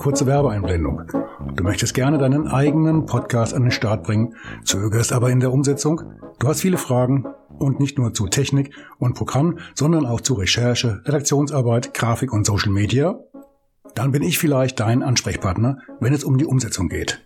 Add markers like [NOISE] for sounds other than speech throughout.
Kurze Werbeeinblendung. Du möchtest gerne deinen eigenen Podcast an den Start bringen, zögerst aber in der Umsetzung? Du hast viele Fragen und nicht nur zu Technik und Programm, sondern auch zu Recherche, Redaktionsarbeit, Grafik und Social Media? Dann bin ich vielleicht dein Ansprechpartner, wenn es um die Umsetzung geht.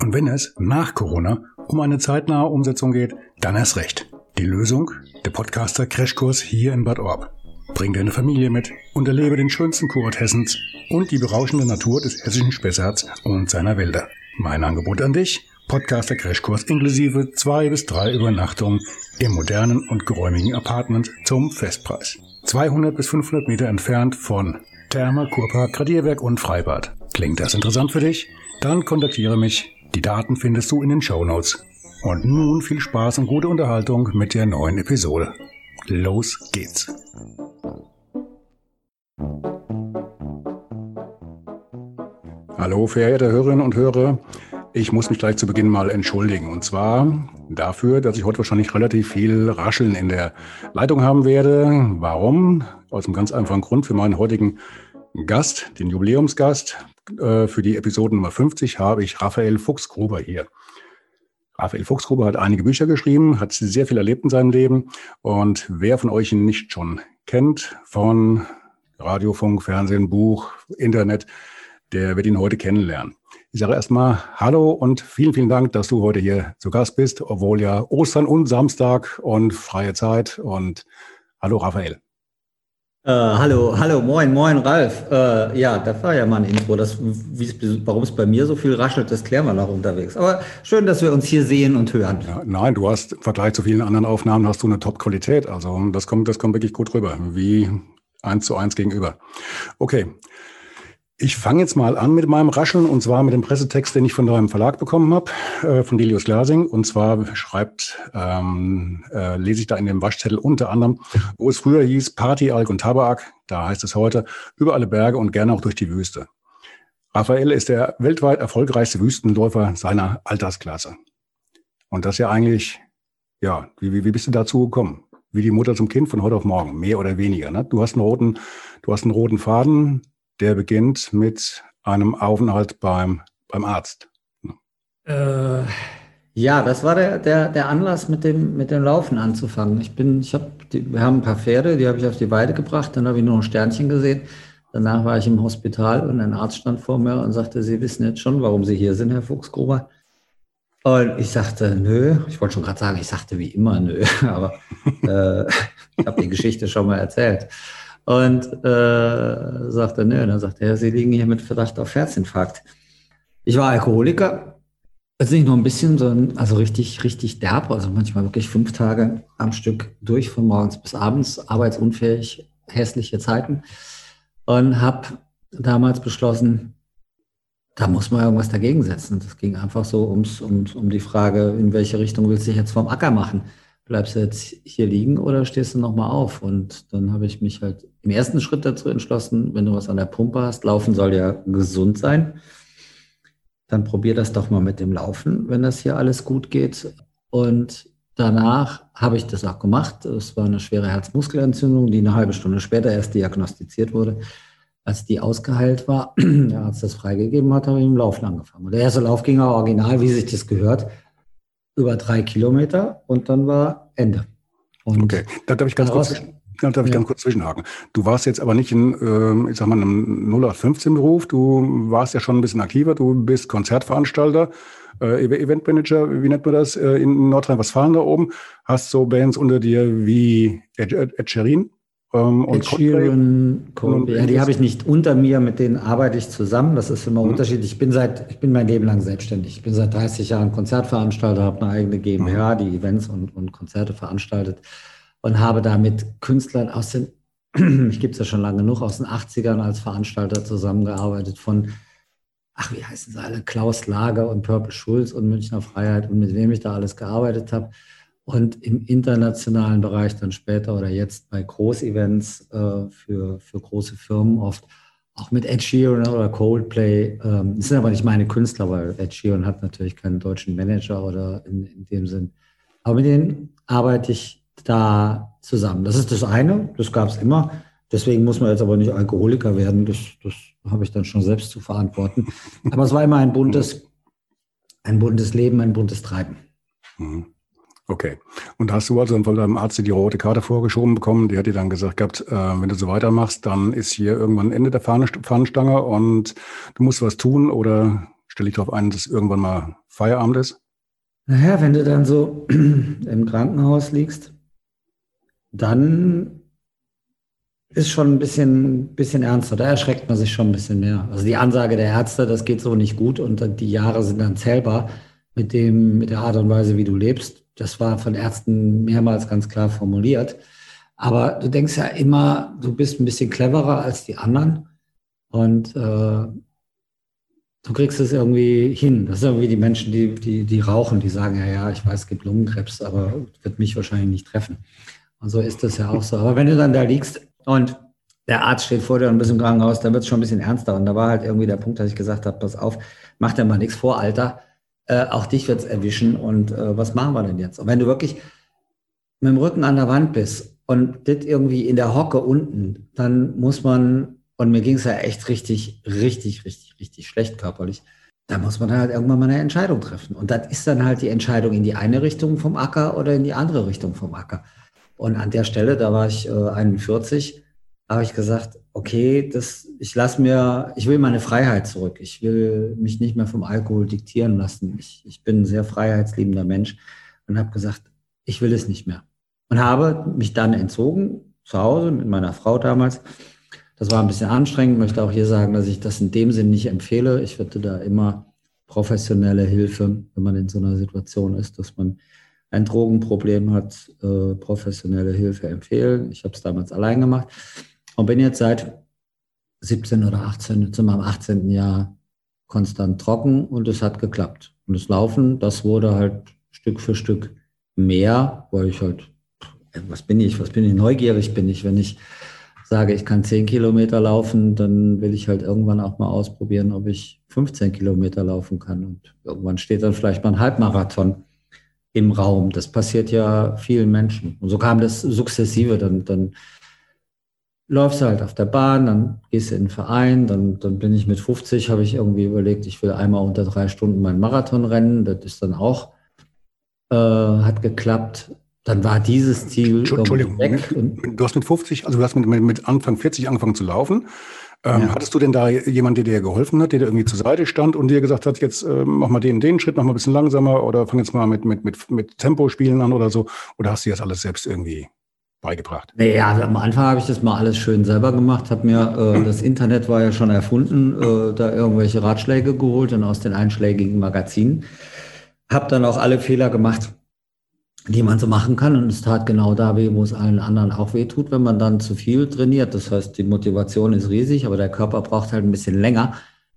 Und wenn es nach Corona um eine zeitnahe Umsetzung geht, dann erst recht. Die Lösung? Der Podcaster Crashkurs hier in Bad Orb. Bring deine Familie mit und erlebe den schönsten Kurort Hessens und die berauschende Natur des hessischen Spessarts und seiner Wälder. Mein Angebot an dich, Podcaster Crashkurs inklusive zwei bis drei Übernachtungen im modernen und geräumigen Apartment zum Festpreis. 200 bis 500 Meter entfernt von Therme, Kurpark, Gradierwerk und Freibad. Klingt das interessant für dich? Dann kontaktiere mich. Die Daten findest du in den Show Notes. Und nun viel Spaß und gute Unterhaltung mit der neuen Episode. Los geht's. Hallo, verehrte Hörerinnen und Hörer. Ich muss mich gleich zu Beginn mal entschuldigen. Und zwar dafür, dass ich heute wahrscheinlich relativ viel Rascheln in der Leitung haben werde. Warum? Aus einem ganz einfachen Grund. Für meinen heutigen Gast, den Jubiläumsgast, äh, für die Episode Nummer 50 habe ich Raphael Fuchsgruber hier. Raphael Fuchsgruber hat einige Bücher geschrieben, hat sehr viel erlebt in seinem Leben. Und wer von euch ihn nicht schon kennt, von Radiofunk, Fernsehen, Buch, Internet, der wird ihn heute kennenlernen. Ich sage erstmal Hallo und vielen, vielen Dank, dass du heute hier zu Gast bist, obwohl ja Ostern und Samstag und freie Zeit. Und hallo Raphael. Äh, hallo, hallo, moin, moin, Ralf. Äh, ja, das war ja mal ein Intro. Das, warum es bei mir so viel raschelt, das klären wir noch unterwegs. Aber schön, dass wir uns hier sehen und hören. Ja, nein, du hast im Vergleich zu vielen anderen Aufnahmen hast du eine Top-Qualität. Also das kommt, das kommt wirklich gut rüber, wie eins zu eins gegenüber. Okay, ich fange jetzt mal an mit meinem Rascheln und zwar mit dem Pressetext, den ich von deinem Verlag bekommen habe, äh, von Delius Glasing. Und zwar schreibt, ähm, äh, lese ich da in dem Waschzettel unter anderem, wo es früher hieß Party, Alk und Tabak, da heißt es heute über alle Berge und gerne auch durch die Wüste. Raphael ist der weltweit erfolgreichste Wüstenläufer seiner Altersklasse. Und das ja eigentlich, ja, wie, wie, wie bist du dazu gekommen? Wie die Mutter zum Kind von heute auf morgen, mehr oder weniger. Ne? Du hast einen roten, du hast einen roten Faden, der beginnt mit einem Aufenthalt beim, beim Arzt. Äh, ja, das war der, der, der Anlass, mit dem, mit dem Laufen anzufangen. Ich bin, ich habe, wir haben ein paar Pferde, die habe ich auf die Weide gebracht, dann habe ich nur ein Sternchen gesehen. Danach war ich im Hospital und ein Arzt stand vor mir und sagte, Sie wissen jetzt schon, warum Sie hier sind, Herr Fuchsgruber. Und ich sagte, nö. Ich wollte schon gerade sagen, ich sagte wie immer nö, [LAUGHS] aber äh, ich habe die Geschichte schon mal erzählt. Und äh, sagte, nö, dann sagte er, Sie liegen hier mit Verdacht auf Herzinfarkt. Ich war Alkoholiker, also nicht nur ein bisschen, sondern also richtig, richtig derb, also manchmal wirklich fünf Tage am Stück durch, von morgens bis abends, arbeitsunfähig, hässliche Zeiten. Und habe damals beschlossen, da muss man irgendwas dagegen setzen. Das ging einfach so ums, ums, um die Frage, in welche Richtung willst du dich jetzt vom Acker machen? Bleibst du jetzt hier liegen oder stehst du nochmal auf? Und dann habe ich mich halt im ersten Schritt dazu entschlossen, wenn du was an der Pumpe hast, Laufen soll ja gesund sein, dann probier das doch mal mit dem Laufen, wenn das hier alles gut geht. Und danach habe ich das auch gemacht. Es war eine schwere Herzmuskelentzündung, die eine halbe Stunde später erst diagnostiziert wurde. Als die ausgeheilt war, [CLEARS THROAT] der Arzt das freigegeben hat, habe ich im Laufen angefangen. Und der erste Lauf ging auch original, wie sich das gehört über drei Kilometer und dann war Ende. Und okay, da darf ich ganz kurz, da darf ich ja. ganz kurz zwischenhaken. Du warst jetzt aber nicht in, äh, ich sag mal, einem 0815-Beruf, du warst ja schon ein bisschen aktiver, du bist Konzertveranstalter, äh, Eventmanager, wie nennt man das, äh, in Nordrhein-Westfalen da oben, hast so Bands unter dir wie Ed, Ed, Ed Sheeran, ähm, und Sheeran, Coldplay, ja, die habe ich nicht unter mir, mit denen arbeite ich zusammen. Das ist immer mhm. unterschiedlich. Ich bin seit, ich bin mein Leben lang selbstständig. Ich bin seit 30 Jahren Konzertveranstalter, habe eine eigene GmbH, mhm. die Events und, und Konzerte veranstaltet und habe da mit Künstlern aus den, [CLEARS THROAT] ich gibt es ja schon lange genug, aus den 80ern als Veranstalter zusammengearbeitet, von ach, wie heißen sie alle, Klaus Lager und Purple Schulz und Münchner Freiheit und mit wem ich da alles gearbeitet habe. Und im internationalen Bereich dann später oder jetzt bei Großevents äh, für, für große Firmen oft auch mit Ed Sheeran oder Coldplay. Ähm, das sind aber nicht meine Künstler, weil Ed Sheeran hat natürlich keinen deutschen Manager oder in, in dem Sinn. Aber mit denen arbeite ich da zusammen. Das ist das eine, das gab es immer. Deswegen muss man jetzt aber nicht Alkoholiker werden. Das, das habe ich dann schon selbst zu verantworten. Aber es war immer ein buntes, ein buntes Leben, ein buntes Treiben. Mhm. Okay. Und hast du also von deinem Arzt die rote Karte vorgeschoben bekommen? Die hat dir dann gesagt gehabt, äh, wenn du so weitermachst, dann ist hier irgendwann Ende der Fahnenstange und du musst was tun oder stelle ich darauf ein, dass irgendwann mal Feierabend ist? Naja, wenn du dann so [CLEARS THROAT] im Krankenhaus liegst, dann ist schon ein bisschen, bisschen ernster. Da erschreckt man sich schon ein bisschen mehr. Also die Ansage der Ärzte, das geht so nicht gut und die Jahre sind dann zählbar mit dem, mit der Art und Weise, wie du lebst das war von Ärzten mehrmals ganz klar formuliert. Aber du denkst ja immer, du bist ein bisschen cleverer als die anderen und äh, du kriegst es irgendwie hin. Das sind irgendwie die Menschen, die, die, die rauchen, die sagen, ja, ja, ich weiß, es gibt Lungenkrebs, aber wird mich wahrscheinlich nicht treffen. Und so ist das ja auch so. Aber wenn du dann da liegst und der Arzt steht vor dir und bist im Krankenhaus, dann wird es schon ein bisschen ernster. Und da war halt irgendwie der Punkt, dass ich gesagt habe, pass auf, mach dir mal nichts vor, Alter äh, auch dich wird es erwischen und äh, was machen wir denn jetzt? Und wenn du wirklich mit dem Rücken an der Wand bist und das irgendwie in der Hocke unten, dann muss man, und mir ging es ja echt richtig, richtig, richtig, richtig schlecht körperlich, da muss man halt irgendwann mal eine Entscheidung treffen. Und das ist dann halt die Entscheidung in die eine Richtung vom Acker oder in die andere Richtung vom Acker. Und an der Stelle, da war ich äh, 41, habe ich gesagt, okay, das, ich lasse mir, ich will meine Freiheit zurück. Ich will mich nicht mehr vom Alkohol diktieren lassen. Ich, ich bin ein sehr freiheitsliebender Mensch und habe gesagt, ich will es nicht mehr. Und habe mich dann entzogen, zu Hause mit meiner Frau damals. Das war ein bisschen anstrengend, möchte auch hier sagen, dass ich das in dem Sinn nicht empfehle. Ich würde da immer professionelle Hilfe, wenn man in so einer Situation ist, dass man ein Drogenproblem hat, äh, professionelle Hilfe empfehlen. Ich habe es damals allein gemacht. Und bin jetzt seit 17 oder 18, zu meinem 18. Jahr konstant trocken und es hat geklappt. Und das Laufen, das wurde halt Stück für Stück mehr, weil ich halt, was bin ich, was bin ich, neugierig bin ich, wenn ich sage, ich kann 10 Kilometer laufen, dann will ich halt irgendwann auch mal ausprobieren, ob ich 15 Kilometer laufen kann. Und irgendwann steht dann vielleicht mal ein Halbmarathon im Raum. Das passiert ja vielen Menschen. Und so kam das sukzessive. Dann, dann läufst du halt auf der Bahn, dann gehst du in den Verein, dann, dann bin ich mit 50, habe ich irgendwie überlegt, ich will einmal unter drei Stunden meinen Marathon rennen. Das ist dann auch, äh, hat geklappt. Dann war dieses Ziel Entschuldigung, weg. du hast mit 50, also du hast mit, mit Anfang 40 angefangen zu laufen. Ähm, ja. Hattest du denn da jemanden, der dir geholfen hat, der dir irgendwie zur Seite stand und dir gesagt hat, jetzt äh, mach mal den, den Schritt, mach mal ein bisschen langsamer oder fang jetzt mal mit, mit, mit, mit Tempospielen an oder so? Oder hast du das alles selbst irgendwie beigebracht? Naja, also am Anfang habe ich das mal alles schön selber gemacht, habe mir, äh, [CLEARS THROAT] das Internet war ja schon erfunden, äh, da irgendwelche Ratschläge geholt und aus den einschlägigen Magazinen. Habe dann auch alle Fehler gemacht, die man so machen kann und es tat genau da weh, wo es allen anderen auch weh tut, wenn man dann zu viel trainiert. Das heißt, die Motivation ist riesig, aber der Körper braucht halt ein bisschen länger,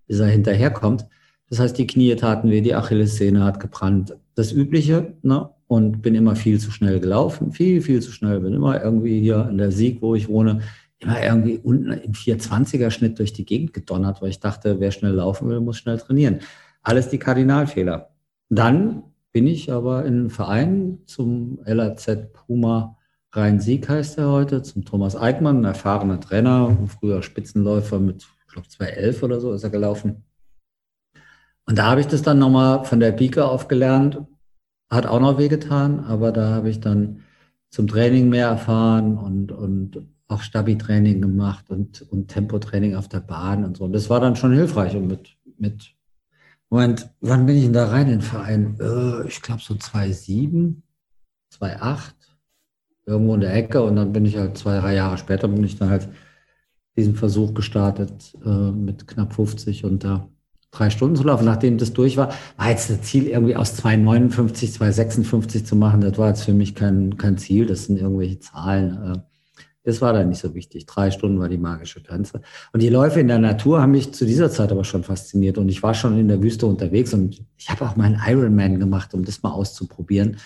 bis er hinterherkommt. Das heißt, die Knie taten weh, die Achillessehne hat gebrannt. Das Übliche, ne? Und bin immer viel zu schnell gelaufen, viel, viel zu schnell. Bin immer irgendwie hier in der Sieg, wo ich wohne, immer irgendwie unten im 420er Schnitt durch die Gegend gedonnert, weil ich dachte, wer schnell laufen will, muss schnell trainieren. Alles die Kardinalfehler. Dann bin ich aber in einem Verein zum LAZ Puma Rhein-Sieg heißt er heute, zum Thomas Eickmann, ein erfahrener Trainer, früher Spitzenläufer mit, ich glaube, 2011 oder so ist er gelaufen. Und da habe ich das dann nochmal von der Pike aufgelernt, hat auch noch wehgetan, aber da habe ich dann zum Training mehr erfahren und, und auch Stabi-Training gemacht und, und Tempotraining auf der Bahn und so. Und das war dann schon hilfreich. Und mit, mit Moment, wann bin ich denn da rein in den Verein? Äh, ich glaube so 2,7, 2,8, irgendwo in der Ecke. Und dann bin ich halt zwei, drei Jahre später, bin ich dann halt diesen Versuch gestartet äh, mit knapp 50 und da drei Stunden zu laufen. Nachdem das durch war, war jetzt das Ziel irgendwie aus 2,59, 2,56 zu machen. Das war jetzt für mich kein, kein Ziel. Das sind irgendwelche Zahlen. Äh, Das war dann nicht so wichtig. Drei Stunden war die magische Grenze. Und die Läufe in der Natur haben mich zu dieser Zeit aber schon fasziniert. Und ich war schon in der Wüste unterwegs und ich habe auch meinen Ironman gemacht, um das mal auszuprobieren.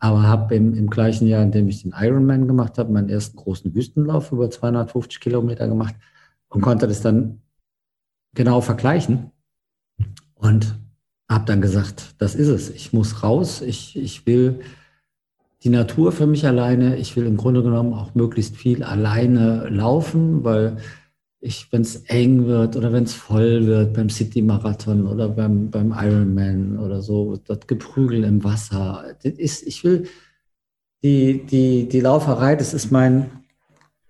Aber habe im, im gleichen Jahr, in dem ich den Ironman gemacht habe, meinen ersten großen Wüstenlauf über 250 Kilometer gemacht und konnte das dann genau vergleichen. Und habe dann gesagt, das ist es. Ich muss raus. Ich, ich will die Natur für mich alleine. Ich will im Grunde genommen auch möglichst viel alleine laufen, weil ich, wenn es eng wird oder wenn es voll wird beim City-Marathon oder beim, beim Ironman oder so, das Geprügel im Wasser, das ist, ich will die, die, die Lauferei, das ist mein,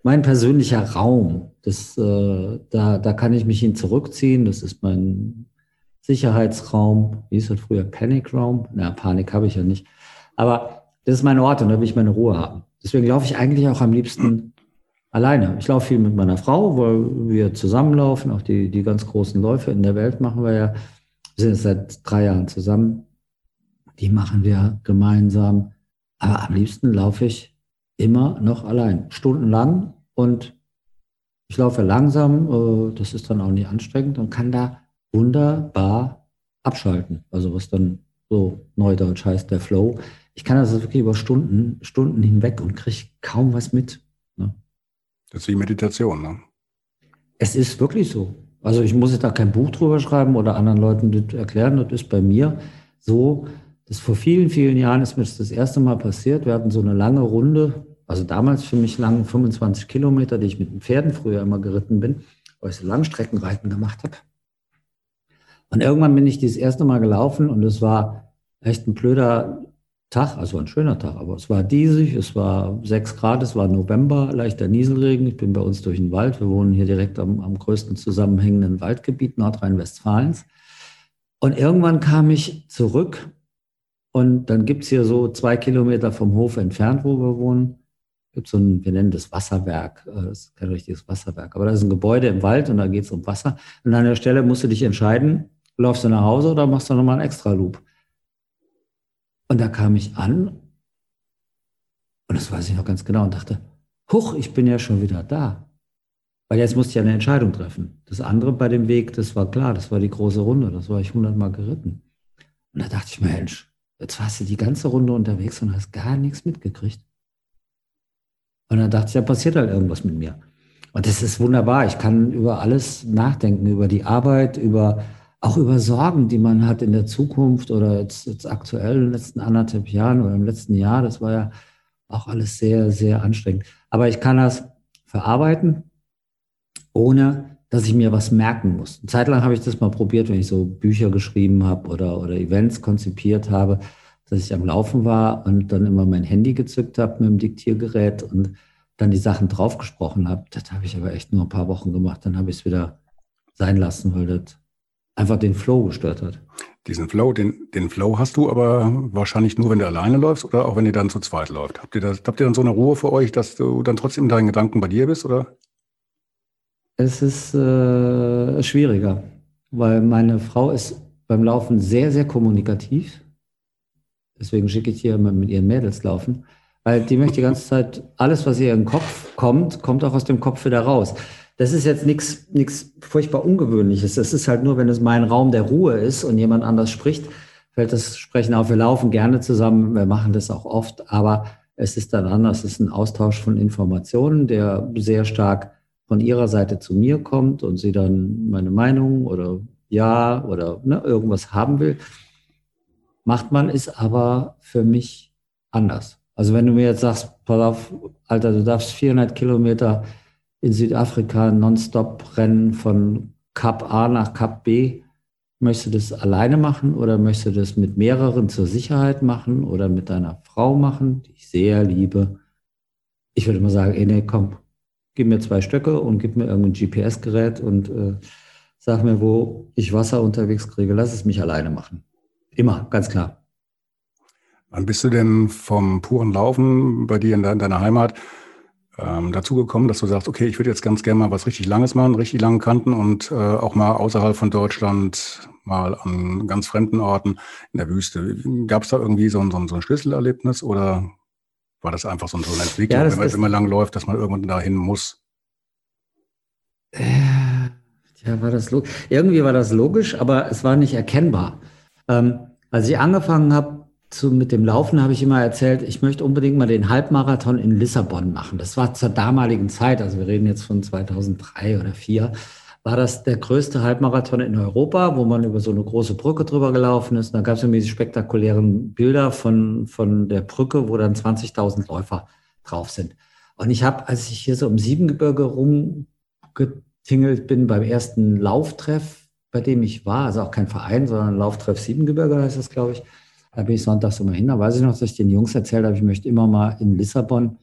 mein persönlicher Raum. Das, äh, da, da kann ich mich hin zurückziehen. Das ist mein Sicherheitsraum. Wie ist das früher? Panic-Raum? Na, Panik habe ich ja nicht. Aber das ist mein Ort und da will ich meine Ruhe haben. Deswegen laufe ich eigentlich auch am liebsten alleine. Ich laufe viel mit meiner Frau, weil wir zusammenlaufen. Auch die, die ganz großen Läufe in der Welt machen wir ja. Wir sind seit drei Jahren zusammen. Die machen wir gemeinsam. Aber am liebsten laufe ich immer noch allein. Stundenlang und ich laufe langsam. Äh, das ist dann auch nicht anstrengend und kann da wunderbar abschalten. Also was dann so neudeutsch heißt der Flow. Ich kann das wirklich über Stunden, Stunden hinweg und kriege kaum was mit. Ne? Das ist wie Meditation, ne? Es ist wirklich so. Also ich muss jetzt da kein Buch drüber schreiben oder anderen Leuten das erklären. Das ist bei mir so, dass vor vielen, vielen Jahren ist mir das, das erste Mal passiert. Wir hatten so eine lange Runde, also damals für mich lang 25 Kilometer, die ich mit den Pferden früher immer geritten bin, weil ich so Langstreckenreiten gemacht habe. Und irgendwann bin ich das erste Mal gelaufen und es war echt ein blöder Tag, also ein schöner Tag, aber es war diesig, es war sechs Grad, es war November, leichter Nieselregen. Ich bin bei uns durch den Wald. Wir wohnen hier direkt am, am größten zusammenhängenden Waldgebiet Nordrhein-Westfalens. Und irgendwann kam ich zurück und dann gibt es hier so zwei Kilometer vom Hof entfernt, wo wir wohnen, gibt so ein, wir nennen das Wasserwerk, äh, das ist kein richtiges Wasserwerk, aber da ist ein Gebäude im Wald und da geht es um Wasser. Und an der Stelle musst du dich entscheiden, Läufst du nach Hause oder machst du nochmal einen Extra-Loop? Und da kam ich an und das weiß ich noch ganz genau und dachte, huch, ich bin ja schon wieder da. Weil jetzt musste ich eine Entscheidung treffen. Das andere bei dem Weg, das war klar, das war die große Runde, das war ich hundertmal geritten. Und da dachte ich, Mensch, jetzt warst du die ganze Runde unterwegs und hast gar nichts mitgekriegt. Und dann dachte ich, da passiert halt irgendwas mit mir. Und das ist wunderbar. Ich kann über alles nachdenken, über die Arbeit, über auch über Sorgen, die man hat in der Zukunft oder jetzt, jetzt aktuell in den letzten anderthalb Jahren oder im letzten Jahr. Das war ja auch alles sehr, sehr anstrengend. Aber ich kann das verarbeiten, ohne dass ich mir was merken muss. Eine Zeit lang habe ich das mal probiert, wenn ich so Bücher geschrieben habe oder, oder Events konzipiert habe, dass ich am Laufen war und dann immer mein Handy gezückt habe mit dem Diktiergerät und dann die Sachen draufgesprochen habe. Das habe ich aber echt nur ein paar Wochen gemacht. Dann habe ich es wieder sein lassen, weil das einfach den Flow gestört hat. Diesen Flow, den, den Flow hast du aber wahrscheinlich nur, wenn du alleine läufst oder auch wenn ihr dann zu zweit läuft. Habt ihr, das, habt ihr dann so eine Ruhe für euch, dass du dann trotzdem in deinen Gedanken bei dir bist, oder? Es ist äh, schwieriger, weil meine Frau ist beim Laufen sehr, sehr kommunikativ. Deswegen schicke ich hier immer mit ihren Mädels laufen, weil die möchte die ganze Zeit, alles, was ihr in den Kopf kommt, kommt auch aus dem Kopf wieder raus. Das ist jetzt nichts furchtbar Ungewöhnliches. Das ist halt nur, wenn es mein Raum der Ruhe ist und jemand anders spricht, fällt das Sprechen auf. Wir laufen gerne zusammen, wir machen das auch oft, aber es ist dann anders. Es ist ein Austausch von Informationen, der sehr stark von ihrer Seite zu mir kommt und sie dann meine Meinung oder ja oder ne, irgendwas haben will. Macht man es aber für mich anders. Also wenn du mir jetzt sagst, pass auf, Alter, du darfst 400 Kilometer in Südafrika nonstop rennen von Kap A nach Kap B. Möchtest du das alleine machen oder möchtest du das mit mehreren zur Sicherheit machen oder mit deiner Frau machen, die ich sehr liebe? Ich würde mal sagen, ey, nee, komm, gib mir zwei Stöcke und gib mir irgendein GPS-Gerät und äh, sag mir, wo ich Wasser unterwegs kriege. Lass es mich alleine machen. Immer, ganz klar. Wann bist du denn vom puren Laufen bei dir in, deiner Heimat ähm, dazu gekommen, dass du sagst, okay, ich würde jetzt ganz gerne mal was richtig Langes machen, richtig lange Kanten und äh, auch mal außerhalb von Deutschland, mal an ganz fremden Orten in der Wüste. Gab es da irgendwie so ein, so, ein, so ein Schlüsselerlebnis oder War das einfach so, eine Entwicklung, ja, wenn man immer lang läuft, dass man irgendwann dahin muss? Äh, ja, war das irgendwie war das logisch, aber es war nicht erkennbar. Ähm, als ich angefangen habe mit dem Laufen, habe ich immer erzählt, ich möchte unbedingt mal den Halbmarathon in Lissabon machen. Das war zur damaligen Zeit, also wir reden jetzt von 2003 oder 2004 war das der größte Halbmarathon in Europa, wo man über so eine große Brücke drüber gelaufen ist. da gab es irgendwie diese spektakulären Bilder von, von der Brücke, wo dann 20.000 Läufer drauf sind. Und ich habe, als ich hier so im Siebengebirge rumgetingelt bin beim ersten Lauftreff, bei dem ich war, also auch kein Verein, sondern Lauftreff Siebengebirge heißt das, glaube ich, da bin ich sonntags immer hin. Da weiß ich noch, dass ich den Jungs erzählt habe, ich möchte immer mal in Lissabon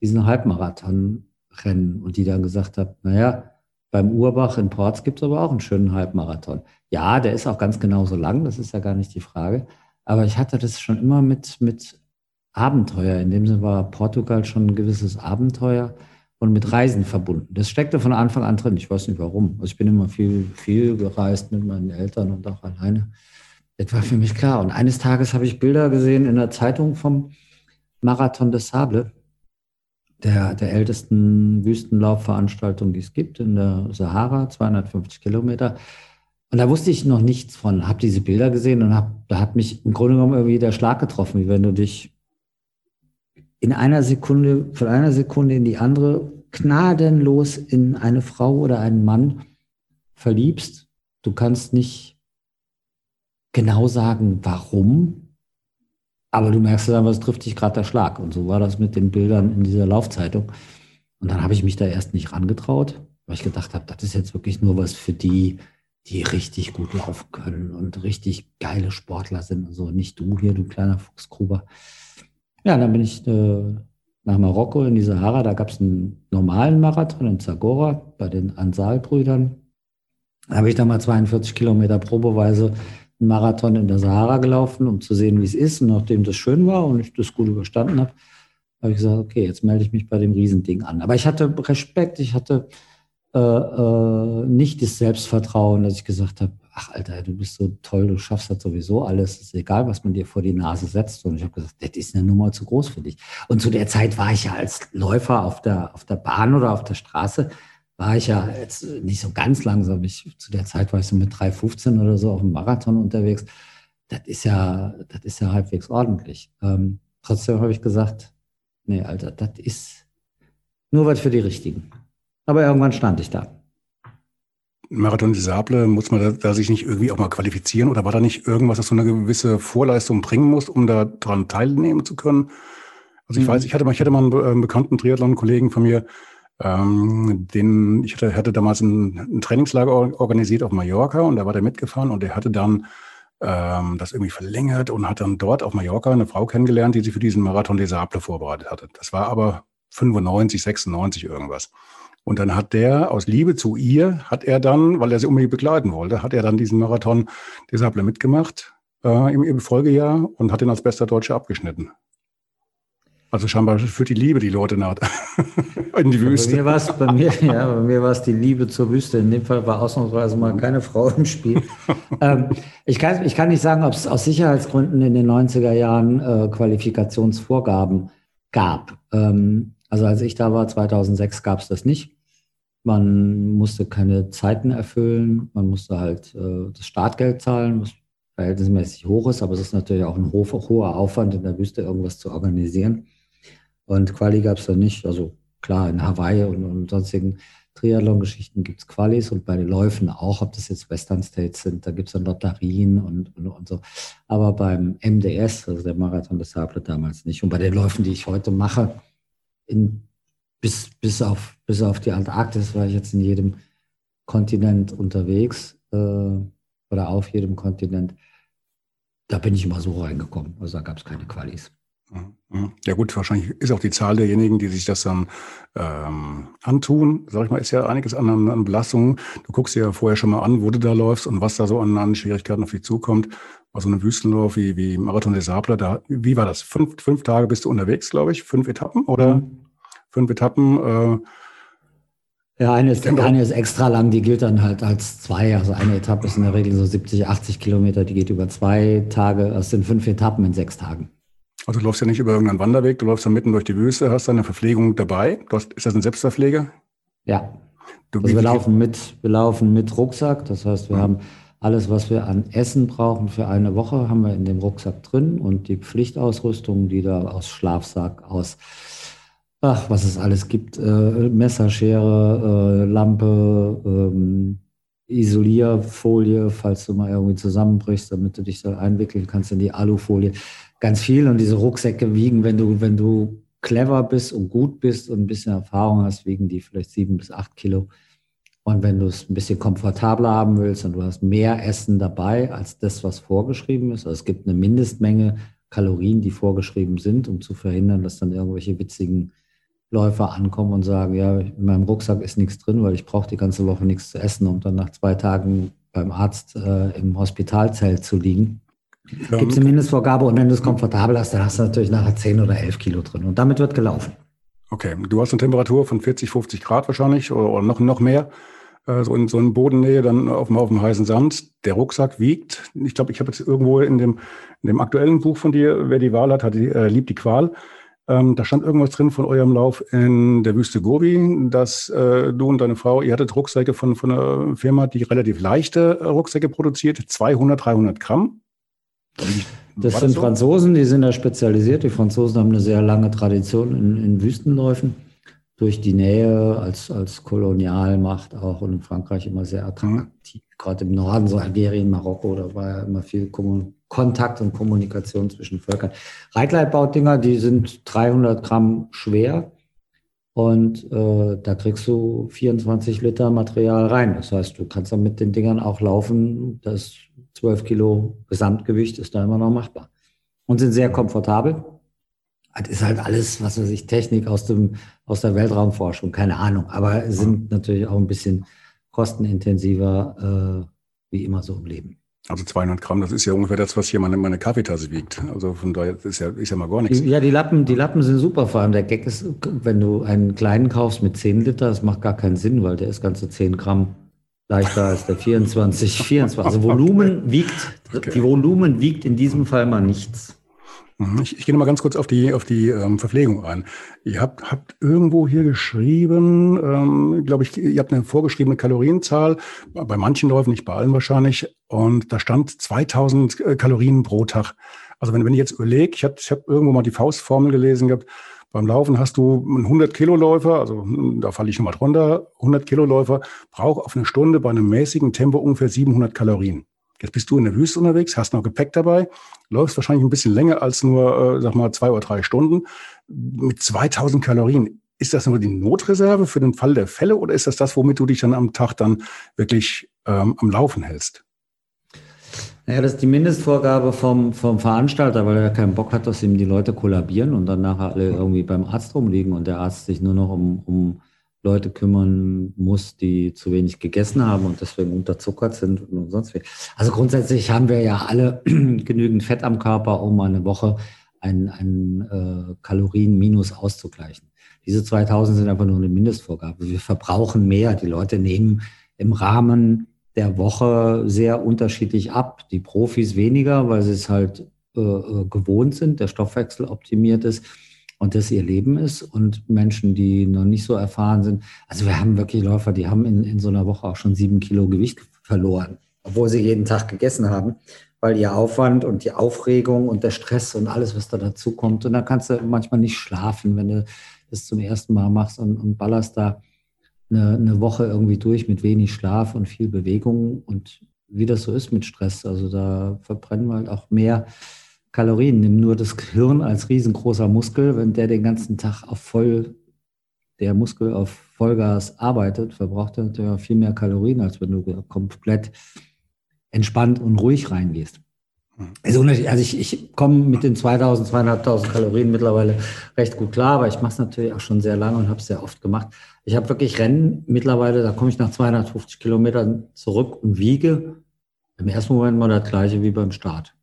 diesen Halbmarathon rennen. Und die dann gesagt haben, naja, beim Urbach in Ports gibt es aber auch einen schönen Halbmarathon. Ja, der ist auch ganz genauso lang, das ist ja gar nicht die Frage. Aber ich hatte das schon immer mit, mit Abenteuer. In dem Sinne war Portugal schon ein gewisses Abenteuer und mit Reisen verbunden. Das steckte von Anfang an drin. Ich weiß nicht warum. Also ich bin immer viel, viel gereist mit meinen Eltern und auch alleine. Das war für mich klar. Und eines Tages habe ich Bilder gesehen in der Zeitung vom Marathon des Sable der, der ältesten Wüstenlaufveranstaltung, die es gibt, in der Sahara, 250 Kilometer. Und da wusste ich noch nichts von, habe diese Bilder gesehen und hab, da hat mich im Grunde genommen irgendwie der Schlag getroffen, wie wenn du dich in einer Sekunde, von einer Sekunde in die andere gnadenlos in eine Frau oder einen Mann verliebst. Du kannst nicht genau sagen, warum, aber du merkst dann, was trifft dich gerade der Schlag. Und so war das mit den Bildern in dieser Laufzeitung. Und dann habe ich mich da erst nicht rangetraut, weil ich gedacht habe, das ist jetzt wirklich nur was für die, die richtig gut laufen können und richtig geile Sportler sind und so. Nicht du hier, du kleiner Fuchsgruber. Ja, dann bin ich äh, nach Marokko in die Sahara. Da gab es einen normalen Marathon in Zagora bei den Ansal-Brüdern. Da habe ich da mal 42 Kilometer probeweise einen Marathon in der Sahara gelaufen, um zu sehen, wie es ist. Und nachdem das schön war und ich das gut überstanden habe, habe ich gesagt, okay, jetzt melde ich mich bei dem Riesending an. Aber ich hatte Respekt, ich hatte äh, äh, nicht das Selbstvertrauen, dass ich gesagt habe, ach Alter, du bist so toll, du schaffst das sowieso alles, ist egal, was man dir vor die Nase setzt. Und ich habe gesagt, das ist eine Nummer zu groß für dich. Und zu der Zeit war ich ja als Läufer auf der, auf der Bahn oder auf der Straße war ich ja jetzt nicht so ganz langsam. Ich, zu der Zeit war ich so mit 3,15 oder so auf dem Marathon unterwegs. Das ist ja, das ist ja halbwegs ordentlich. Ähm, trotzdem habe ich gesagt, nee, Alter, das ist nur was für die Richtigen. Aber irgendwann stand ich da. Marathon des Sable, muss man da, da, sich nicht irgendwie auch mal qualifizieren oder war da nicht irgendwas, dass du eine gewisse Vorleistung bringen musst, um da dran teilnehmen zu können? Also ich mhm. weiß, ich hatte mal, ich hatte mal einen, einen bekannten Triathlon-Kollegen von mir, ähm, den, ich hatte, hatte damals ein, ein, Trainingslager organisiert auf Mallorca und da war der mitgefahren und der hatte dann ähm, das irgendwie verlängert und hat dann dort auf Mallorca eine Frau kennengelernt, die sich für diesen Marathon des Sables vorbereitet hatte. Das war aber 95, 96 irgendwas. Und dann hat der aus Liebe zu ihr, hat er dann, weil er sie unbedingt begleiten wollte, hat er dann diesen Marathon des Sables mitgemacht äh, im, im Folgejahr und hat ihn als bester Deutscher abgeschnitten. Also scheinbar führt die Liebe die Leute nach [LAUGHS] in die Wüste. Bei mir war es bei mir, ja, bei mir war es die Liebe zur Wüste. In dem Fall war ausnahmsweise mal keine Frau im Spiel. [LAUGHS] ähm, ich, kann, ich kann nicht sagen, ob es aus Sicherheitsgründen in den 90er Jahren äh, Qualifikationsvorgaben gab. Ähm, also als ich da war, 2006, gab es das nicht. Man musste keine Zeiten erfüllen, man musste halt äh, das Startgeld zahlen, was verhältnismäßig hoch ist, aber es ist natürlich auch ein hoher Aufwand, in der Wüste irgendwas zu organisieren. Und Quali gab es da nicht. Also klar, in Hawaii und, und sonstigen Triathlon-Geschichten gibt es Qualis und bei den Läufen auch, ob das jetzt Western States sind, da gibt es dann Lotterien und, und, und, so. Aber beim MDS, also der Marathon des Sable damals nicht. Und bei den Läufen, die ich heute mache, in, bis, bis, auf, bis auf die Antarktis war ich jetzt in jedem Kontinent unterwegs äh, oder auf jedem Kontinent. Da bin ich immer so reingekommen. Also da gab es keine Qualis. Ja gut, wahrscheinlich ist auch die Zahl derjenigen, die sich das dann ähm, antun, sag ich mal, ist ja einiges an, an Belastungen. Du guckst dir ja vorher schon mal an, wo du da läufst und was da so an, an Schwierigkeiten auf dich zukommt. Also eine Wüstenlauf wie, wie Marathon des Sables, da, wie war das? Fünf, fünf Tage bist du unterwegs, glaube ich, fünf Etappen oder mhm. fünf Etappen? Äh, ja, eine ist, eine ist extra lang, die gilt dann halt als zwei. Also eine Etappe ist in der Regel so 70, 80 Kilometer, die geht über zwei Tage. Das sind fünf Etappen in sechs Tagen. Also du läufst ja nicht über irgendeinen Wanderweg, du läufst da mitten durch die Wüste, hast deine Verpflegung dabei. Hast, ist das ein Selbstverpfleger? Ja. Du, also wir laufen mit, wir laufen mit Rucksack. Das heißt, wir mhm. haben alles, was wir an Essen brauchen für eine Woche, haben wir in dem Rucksack drin und die Pflichtausrüstung, die da aus Schlafsack, aus ach, was es alles gibt, äh, Messerschere, äh, Lampe, ähm, Isolierfolie, falls du mal irgendwie zusammenbrichst, damit du dich da einwickeln kannst in die Alufolie. Ganz viel und diese Rucksäcke wiegen, wenn du, wenn du clever bist und gut bist und ein bisschen Erfahrung hast, wiegen die vielleicht sieben bis acht Kilo. Und wenn du es ein bisschen komfortabler haben willst und du hast mehr Essen dabei als das, was vorgeschrieben ist, also es gibt eine Mindestmenge Kalorien, die vorgeschrieben sind, um zu verhindern, dass dann irgendwelche witzigen Läufer ankommen und sagen, ja, in meinem Rucksack ist nichts drin, weil ich brauche die ganze Woche nichts zu essen, um dann nach zwei Tagen beim Arzt äh, im Hospitalzelt zu liegen. Ja, Gibt es eine Mindestvorgabe und wenn du es komfortabel hast, dann hast du natürlich nachher 10 oder 11 Kilo drin und damit wird gelaufen. Okay, du hast eine Temperatur von 40, 50 Grad wahrscheinlich oder, oder noch, noch mehr, äh, so in so in Bodennähe, dann auf dem, auf dem heißen Sand. Der Rucksack wiegt, ich glaube, ich habe jetzt irgendwo in dem, in dem aktuellen Buch von dir, wer die Wahl hat, hat die, äh, liebt die Qual. Ähm, da stand irgendwas drin von eurem Lauf in der Wüste Gobi, dass äh, du und deine Frau, ihr hattet Rucksäcke von, von einer Firma, die relativ leichte Rucksäcke produziert, 200, 300 Gramm. Das sind das so? Franzosen, die sind da spezialisiert. Die Franzosen haben eine sehr lange Tradition in, in Wüstenläufen. Durch die Nähe als, als Kolonialmacht auch und in Frankreich immer sehr attraktiv. Mhm. Gerade im Norden, so Algerien, Marokko, da war ja immer viel Kommunikation Kontakt und Kommunikation zwischen Völkern. Reitleitbautinger, die sind 300 Gramm schwer und äh, da kriegst du 24 Liter Material rein. Das heißt, du kannst dann mit den Dingern auch laufen. Das 12 Kilo Gesamtgewicht ist da immer noch machbar und sind sehr komfortabel. Das ist halt alles, was weiß ich, Technik aus, dem, aus der Weltraumforschung, keine Ahnung, aber sind natürlich auch ein bisschen kostenintensiver, äh, wie immer so im Leben. Also 200 Gramm, das ist ja ungefähr das, was hier meine, meine Kaffeetasse wiegt. Also von daher ist ja, ist ja mal gar nichts. Ja, die Lappen, die Lappen sind super. Vor allem der Gag ist, wenn du einen kleinen kaufst mit 10 Liter, das macht gar keinen Sinn, weil der ist ganze 10 Gramm leichter als der 24, 24. Also Volumen wiegt, okay. die Volumen wiegt in diesem Fall mal nichts. Mhm. Ich, ich gehe noch mal ganz kurz auf die, auf die ähm, Verpflegung ein. Ihr habt, habt irgendwo hier geschrieben, ähm, glaube ich, ihr habt eine vorgeschriebene Kalorienzahl, bei manchen Läufen, nicht bei allen wahrscheinlich, und da stand 2000 äh, Kalorien pro Tag. Also wenn, wenn ich jetzt überlege, ich habe ich hab irgendwo mal die Faustformel gelesen gehabt, beim Laufen hast du einen 100 Kilo Läufer, also hm, da falle ich nochmal drunter, 100 Kilo Läufer braucht auf eine Stunde bei einem mäßigen Tempo ungefähr 700 Kalorien. Jetzt bist du in der Wüste unterwegs, hast noch Gepäck dabei, läufst wahrscheinlich ein bisschen länger als nur, äh, sag mal, zwei oder drei Stunden mit 2000 Kalorien. Ist das nur die Notreserve für den Fall der Fälle oder ist das das, womit du dich dann am Tag dann wirklich ähm, am Laufen hältst? Naja, das ist die Mindestvorgabe vom, vom Veranstalter, weil er keinen Bock hat, dass ihm die Leute kollabieren und dann nachher alle irgendwie beim Arzt rumliegen und der Arzt sich nur noch um, um Leute kümmern muss, die zu wenig gegessen haben und deswegen unterzuckert sind und sonst wie. Also grundsätzlich haben wir ja alle [CLEARS THROAT] genügend Fett am Körper, um eine Woche ein, ein äh, Kalorienminus auszugleichen. Diese 2000 sind einfach nur eine Mindestvorgabe. Wir verbrauchen mehr. Die Leute nehmen im Rahmen der Woche sehr unterschiedlich ab. Die Profis weniger, weil sie es halt äh, äh gewohnt sind, der Stoffwechsel optimiert ist und das ihr Leben ist und Menschen, die noch nicht so erfahren sind. Also wir haben wirklich Läufer, die haben in, in so einer Woche auch schon sieben Kilo Gewicht verloren, obwohl sie jeden Tag gegessen haben, weil ihr Aufwand und die Aufregung und der Stress und alles, was da dazu kommt. Und dann kannst du manchmal nicht schlafen, wenn du das zum ersten Mal machst und, und ballerst da eine, eine Woche irgendwie durch mit wenig Schlaf und viel Bewegung und wie das so ist mit Stress. Also da verbrennen wir halt auch mehr Kalorien. Nimm nur das Gehirn als riesengroßer Muskel. Wenn der den ganzen Tag auf voll, der Muskel auf Vollgas arbeitet, verbraucht er natürlich viel mehr Kalorien, als wenn du komplett entspannt und ruhig reingehst. Also, also ich, ich komme mit den 2000, 2500 Kalorien mittlerweile recht gut klar, aber ich mache es natürlich auch schon sehr lange und habe es sehr oft gemacht. Ich habe wirklich Rennen mittlerweile, da komme ich nach 250 Kilometern zurück und wiege im ersten Moment mal das gleiche wie beim Start.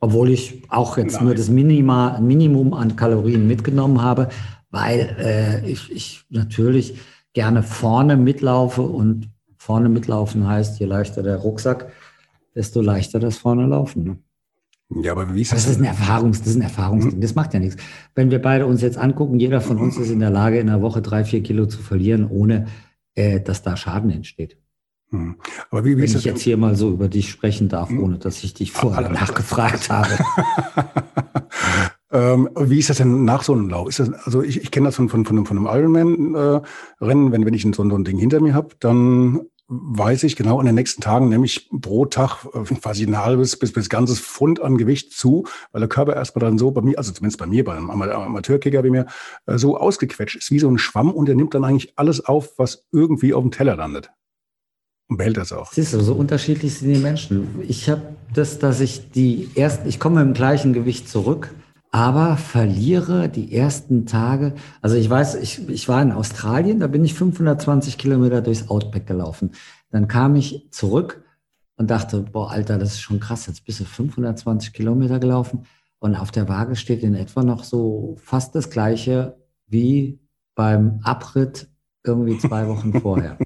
Obwohl ich auch jetzt Nein. nur das Minima, Minimum an Kalorien mitgenommen habe, weil äh, ich, ich natürlich gerne vorne mitlaufe und vorne mitlaufen heißt, je leichter der Rucksack, desto leichter das vorne laufen. Ne? Ja, aber wie ist das? Das ist ein Erfahrungs, das ist ein Erfahrungsding. Mhm. Das macht ja nichts. Wenn wir beide uns jetzt angucken, jeder von uns ist in der Lage, in einer Woche drei, vier Kilo zu verlieren, ohne äh, dass da Schaden entsteht. Hm. Aber wie, wie Wenn ich jetzt hier mal so über dich sprechen darf, hm. ohne dass ich dich vorher nachgefragt habe. [LAUGHS] ähm, wie ist das denn nach so einem Lauf? Ist das, also ich, ich kenne das von, von, von, von einem Ironman-Rennen, äh, wenn, wenn ich so, so ein Ding hinter mir habe, dann weiß ich genau in den nächsten Tagen nämlich pro Tag äh, quasi ein halbes bis bis ganzes Pfund an Gewicht zu, weil der Körper erstmal dann so bei mir, also zumindest bei mir, bei einem Amateurkicker wie mir, äh, so ausgequetscht ist wie so ein Schwamm und der nimmt dann eigentlich alles auf, was irgendwie auf dem Teller landet. Und behält das auch. Siehst du, so unterschiedlich sind die Menschen. Ich habe das, dass ich die ersten, ich komme im gleichen Gewicht zurück, aber verliere die ersten Tage. Also ich weiß, ich, ich war in Australien, da bin ich 520 Kilometer durchs Outback gelaufen. Dann kam ich zurück und dachte, boah, Alter, das ist schon krass, jetzt bist du 520 Kilometer gelaufen und auf der Waage steht in etwa noch so fast das gleiche wie beim Abritt irgendwie zwei Wochen vorher.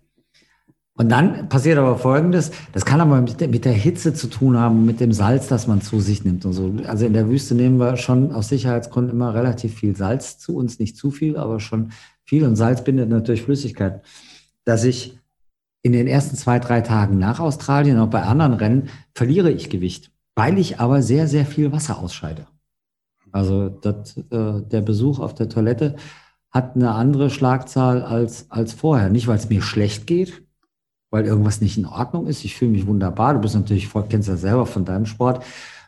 Und dann passiert aber Folgendes, das kann aber mit der, mit der Hitze zu tun haben, mit dem Salz, das man zu sich nimmt und so. Also in der Wüste nehmen wir schon aus Sicherheitsgründen immer relativ viel Salz zu uns, nicht zu viel, aber schon viel. Und Salz bindet natürlich Flüssigkeit. Dass ich in den ersten zwei, drei Tagen nach Australien, auch bei anderen Rennen, verliere ich Gewicht, weil ich aber sehr, sehr viel Wasser ausscheide. Also das, äh, der Besuch auf der Toilette hat eine andere Schlagzahl als, als vorher. Nicht, weil es mir schlecht geht, weil irgendwas nicht in Ordnung ist. Ich fühle mich wunderbar. Du bist natürlich voll, kennst ja selber von deinem Sport.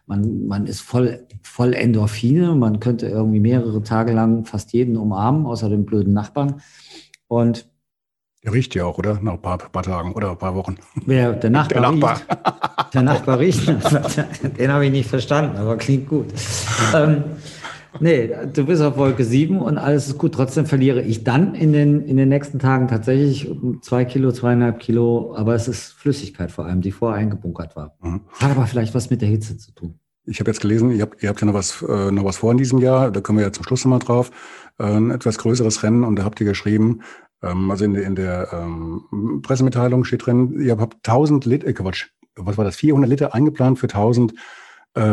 Man, man ist voll, voll Endorphine. Man könnte irgendwie mehrere Tage lang fast jeden umarmen, außer den blöden Nachbarn. Und der riecht ja auch, oder? Nach ein paar, paar Tagen oder ein paar Wochen. Wer, der [LAUGHS] Nachbar, der Nachbar. riecht. Der Nachbar riecht. [LAUGHS] [LAUGHS] Den habe ich nicht verstanden, aber klingt gut. Ähm, Nee, du bist auf Wolke 7 und alles ist gut. Trotzdem verliere ich dann in den, in den nächsten Tagen tatsächlich zwei Kilo, zweieinhalb Kilo, aber es ist Flüssigkeit vor allem, die vorher eingebunkert war. Mhm. Hat aber vielleicht was mit der Hitze zu tun. Ich habe jetzt gelesen, ihr habt, ihr habt ja noch was, äh, noch was vor in diesem Jahr, da kommen wir ja zum Schluss nochmal drauf. Äh, ein etwas größeres Rennen und da habt ihr geschrieben, ähm, also in, der, in der ähm, Pressemitteilung steht drin, ihr habt 1000 Liter, äh, Quatsch, was war das, 400 Liter eingeplant für 1000 äh,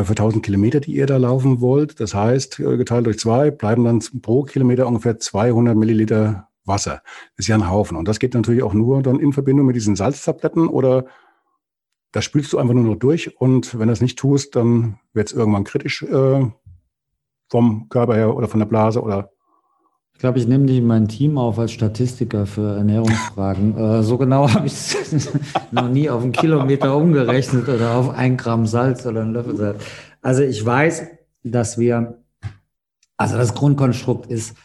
für 1000 Kilometer, die ihr da laufen wollt. Das heißt, äh, geteilt durch zwei bleiben dann pro Kilometer ungefähr 200 Milliliter Wasser. Das ist ja ein Haufen. Und das geht natürlich auch nur dann in Verbindung mit diesen Salztabletten oder da spülst du einfach nur noch durch und wenn du das nicht tust, dann wird es irgendwann kritisch äh, vom Körper her oder von der Blase oder glaube, ich nehme dich in mein Team auf als Statistiker für Ernährungsfragen. äh, so genau [LAUGHS] habe ich es noch nie auf einen Kilometer umgerechnet oder auf ein Gramm Salz oder einen Löffel Salz. Also ich weiß, dass wir, also das Grundkonstrukt ist,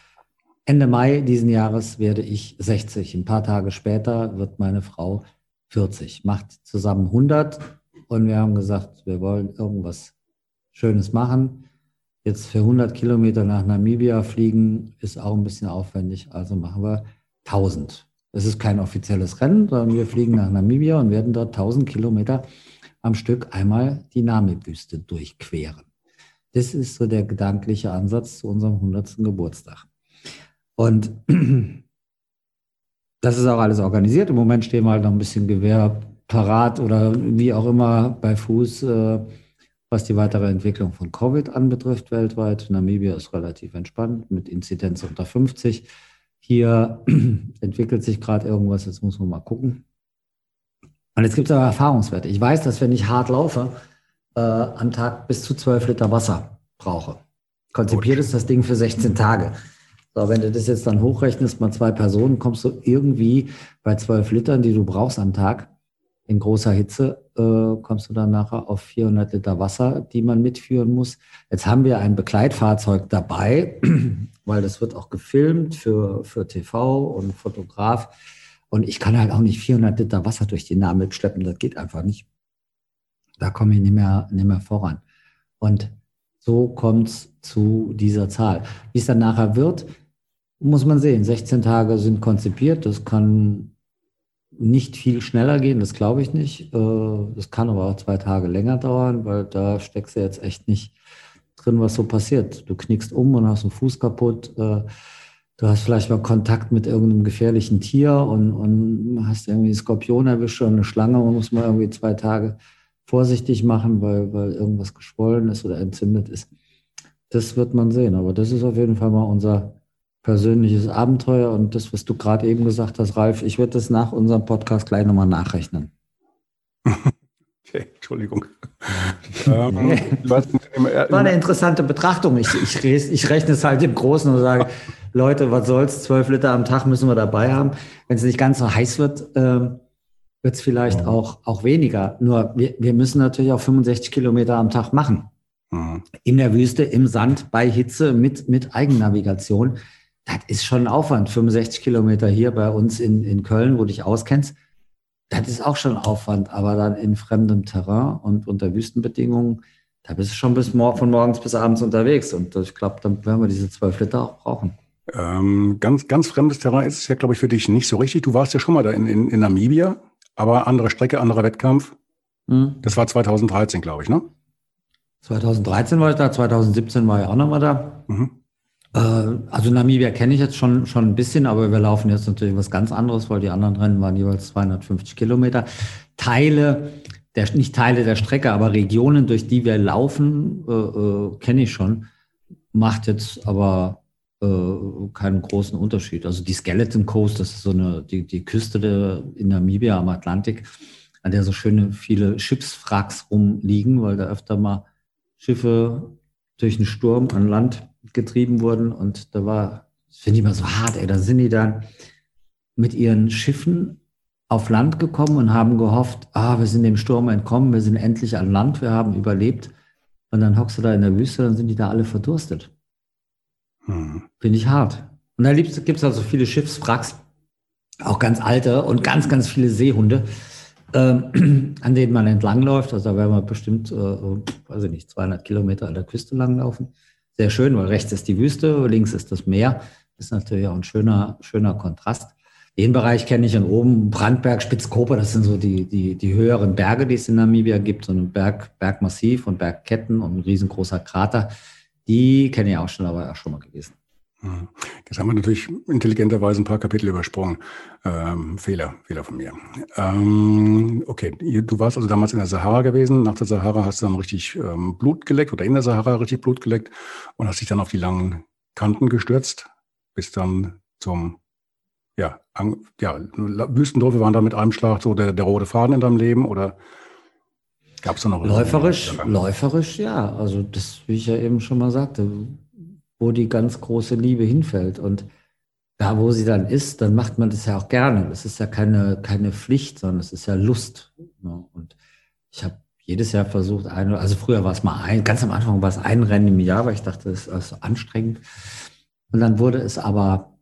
Ende Mai diesen Jahres werde ich 60. Ein paar Tage später wird meine Frau 40. Macht zusammen 100 und wir haben gesagt, wir wollen irgendwas Schönes machen. Jetzt für 100 Kilometer nach Namibia fliegen ist auch ein bisschen aufwendig, also machen wir 1000. Es ist kein offizielles Rennen, sondern wir fliegen nach Namibia und werden dort 1000 Kilometer am Stück einmal die Namibüste durchqueren. Das ist so der gedankliche Ansatz zu unserem 100. Geburtstag. Und [CLEARS THROAT] das ist auch alles organisiert. Im Moment stehen wir halt noch ein bisschen Gewehr parat oder wie auch immer bei Fuß. Äh, was die weitere Entwicklung von Covid anbetrifft weltweit, Namibia ist relativ entspannt mit Inzidenz unter 50. Hier [CLEARS THROAT] entwickelt sich gerade irgendwas, jetzt muss man mal gucken. Und jetzt gibt es aber Erfahrungswerte. Ich weiß, dass wenn ich hart laufe, äh, am Tag bis zu 12 Liter Wasser brauche. Konzipiert ist das Ding für 16 Tage. So, wenn du das jetzt dann hochrechnest, mal zwei Personen, kommst du irgendwie bei 12 Litern, die du brauchst am Tag, in großer Hitze äh, kommst du dann nachher auf 400 Liter Wasser, die man mitführen muss. Jetzt haben wir ein Begleitfahrzeug dabei, [CLEARS THROAT] weil das wird auch gefilmt für, für TV und Fotograf. Und ich kann halt auch nicht 400 Liter Wasser durch die Namen schleppen. Das geht einfach nicht. Da komme ich nicht mehr, nicht mehr voran. Und so kommt es zu dieser Zahl. Wie es dann nachher wird, muss man sehen. 16 Tage sind konzipiert. Das kann nicht viel schneller gehen, das glaube ich nicht. Äh, das kann aber auch zwei Tage länger dauern, weil da steckst du jetzt echt nicht drin, was so passiert. Du knickst um und hast einen Fuß kaputt. Äh, du hast vielleicht mal Kontakt mit irgendeinem gefährlichen Tier und, und hast irgendwie einen Skorpion erwischt oder eine Schlange und musst mal irgendwie zwei Tage vorsichtig machen, weil, weil irgendwas geschwollen ist oder entzündet ist. Das wird man sehen. Aber das ist auf jeden Fall mal unser persönliches Abenteuer. Und das, was du gerade eben gesagt hast, Ralf, ich würde das nach unserem Podcast gleich nochmal nachrechnen. [LAUGHS] Okay, Entschuldigung. [LAUGHS] ähm, War eine interessante Betrachtung. Ich, ich, ich, rechne es halt im Großen und sage, [LAUGHS] Leute, was soll's, zwölf Liter am Tag müssen wir dabei haben. Wenn es nicht ganz so heiß wird, ähm, wird es vielleicht ja. auch, auch weniger. Nur wir, wir müssen natürlich auch 65 Kilometer am Tag machen. Mhm. In der Wüste, im Sand, bei Hitze, mit, mit Eigennavigation. Das ist schon ein Aufwand. 65 Kilometer hier bei uns in, in Köln, wo du dich auskennst das ist auch schon Aufwand, aber dann in fremdem Terrain und unter Wüstenbedingungen, da bist du schon bis mor von morgens bis abends unterwegs. Und ich glaube, dann werden wir diese zwölf Liter auch brauchen. Ähm, ganz, ganz fremdes Terrain ist es ja, glaube ich, für dich nicht so richtig. Du warst ja schon mal da in, in, in Namibia, aber andere Strecke, anderer Wettkampf. Mhm. Das war 2013, glaube ich, ne? 2013 war ich da, 2017 war ich auch nochmal da. Mhm. Äh, also Namibia kenne ich jetzt schon, schon ein bisschen, aber wir laufen jetzt natürlich was ganz anderes, weil die anderen Rennen waren jeweils 250 Kilometer. Teile, der, nicht Teile der Strecke, aber Regionen, durch die wir laufen, äh, äh, kenne ich schon. Macht jetzt aber äh, keinen großen Unterschied. Also die Skeleton Coast, das ist so eine, die, die Küste der, in Namibia am Atlantik, an der so schöne viele Schiffswracks rumliegen, weil da öfter mal Schiffe durch einen Sturm an Land getrieben wurden. Und da war, finde ich immer so hart, ey, da sind die dann mit ihren Schiffen auf Land gekommen und haben gehofft, ah, wir sind dem Sturm entkommen, wir sind endlich an Land, wir haben überlebt. Und dann hockst du da in der Wüste, dann sind die da alle verdurstet. Hm. Finde ich hart. Und da gibt es also viele Schiffswracks, auch ganz alte und ganz, ganz viele Seehunde, ähm, [CLEARS THROAT] an denen man entlangläuft. Also da werden wir bestimmt, äh, weiß ich nicht, 200 Kilometer an der Küste langlaufen sehr schön, weil rechts ist die Wüste, links ist das Meer. Das ist natürlich auch ein schöner, schöner Kontrast. Den Bereich kenne ich und oben Brandberg, Spitzkoper, das sind so die, die, die höheren Berge, die es in Namibia gibt, so ein Berg, Bergmassiv und Bergketten und ein riesengroßer Krater. Die kenne ich auch schon, aber auch schon mal gewesen. Mhm. Jetzt haben wir natürlich intelligenterweise ein paar Kapitel übersprungen. Ähm, Fehler, Fehler von mir. Ähm, okay, du warst also damals in der Sahara gewesen. Nach der Sahara hast du dann richtig ähm, Blut geleckt oder in der Sahara richtig Blut geleckt und hast dich dann auf die langen Kanten gestürzt, bis dann zum, ja, an, ja Wüstendorfe waren da mit einem Schlag so der, der rote Faden in deinem Leben oder gab es da noch? Läuferisch, läuferisch, ja. Also das, wie ich ja eben schon mal sagte, wo die ganz große Liebe hinfällt. Und da, wo sie dann ist, dann macht man das ja auch gerne. Das ist ja keine, keine Pflicht, sondern es ist ja Lust. Und ich habe jedes Jahr versucht, ein, also früher war es mal ein, ganz am Anfang war es ein Rennen im Jahr, weil ich dachte, das ist so anstrengend. Und dann wurde es aber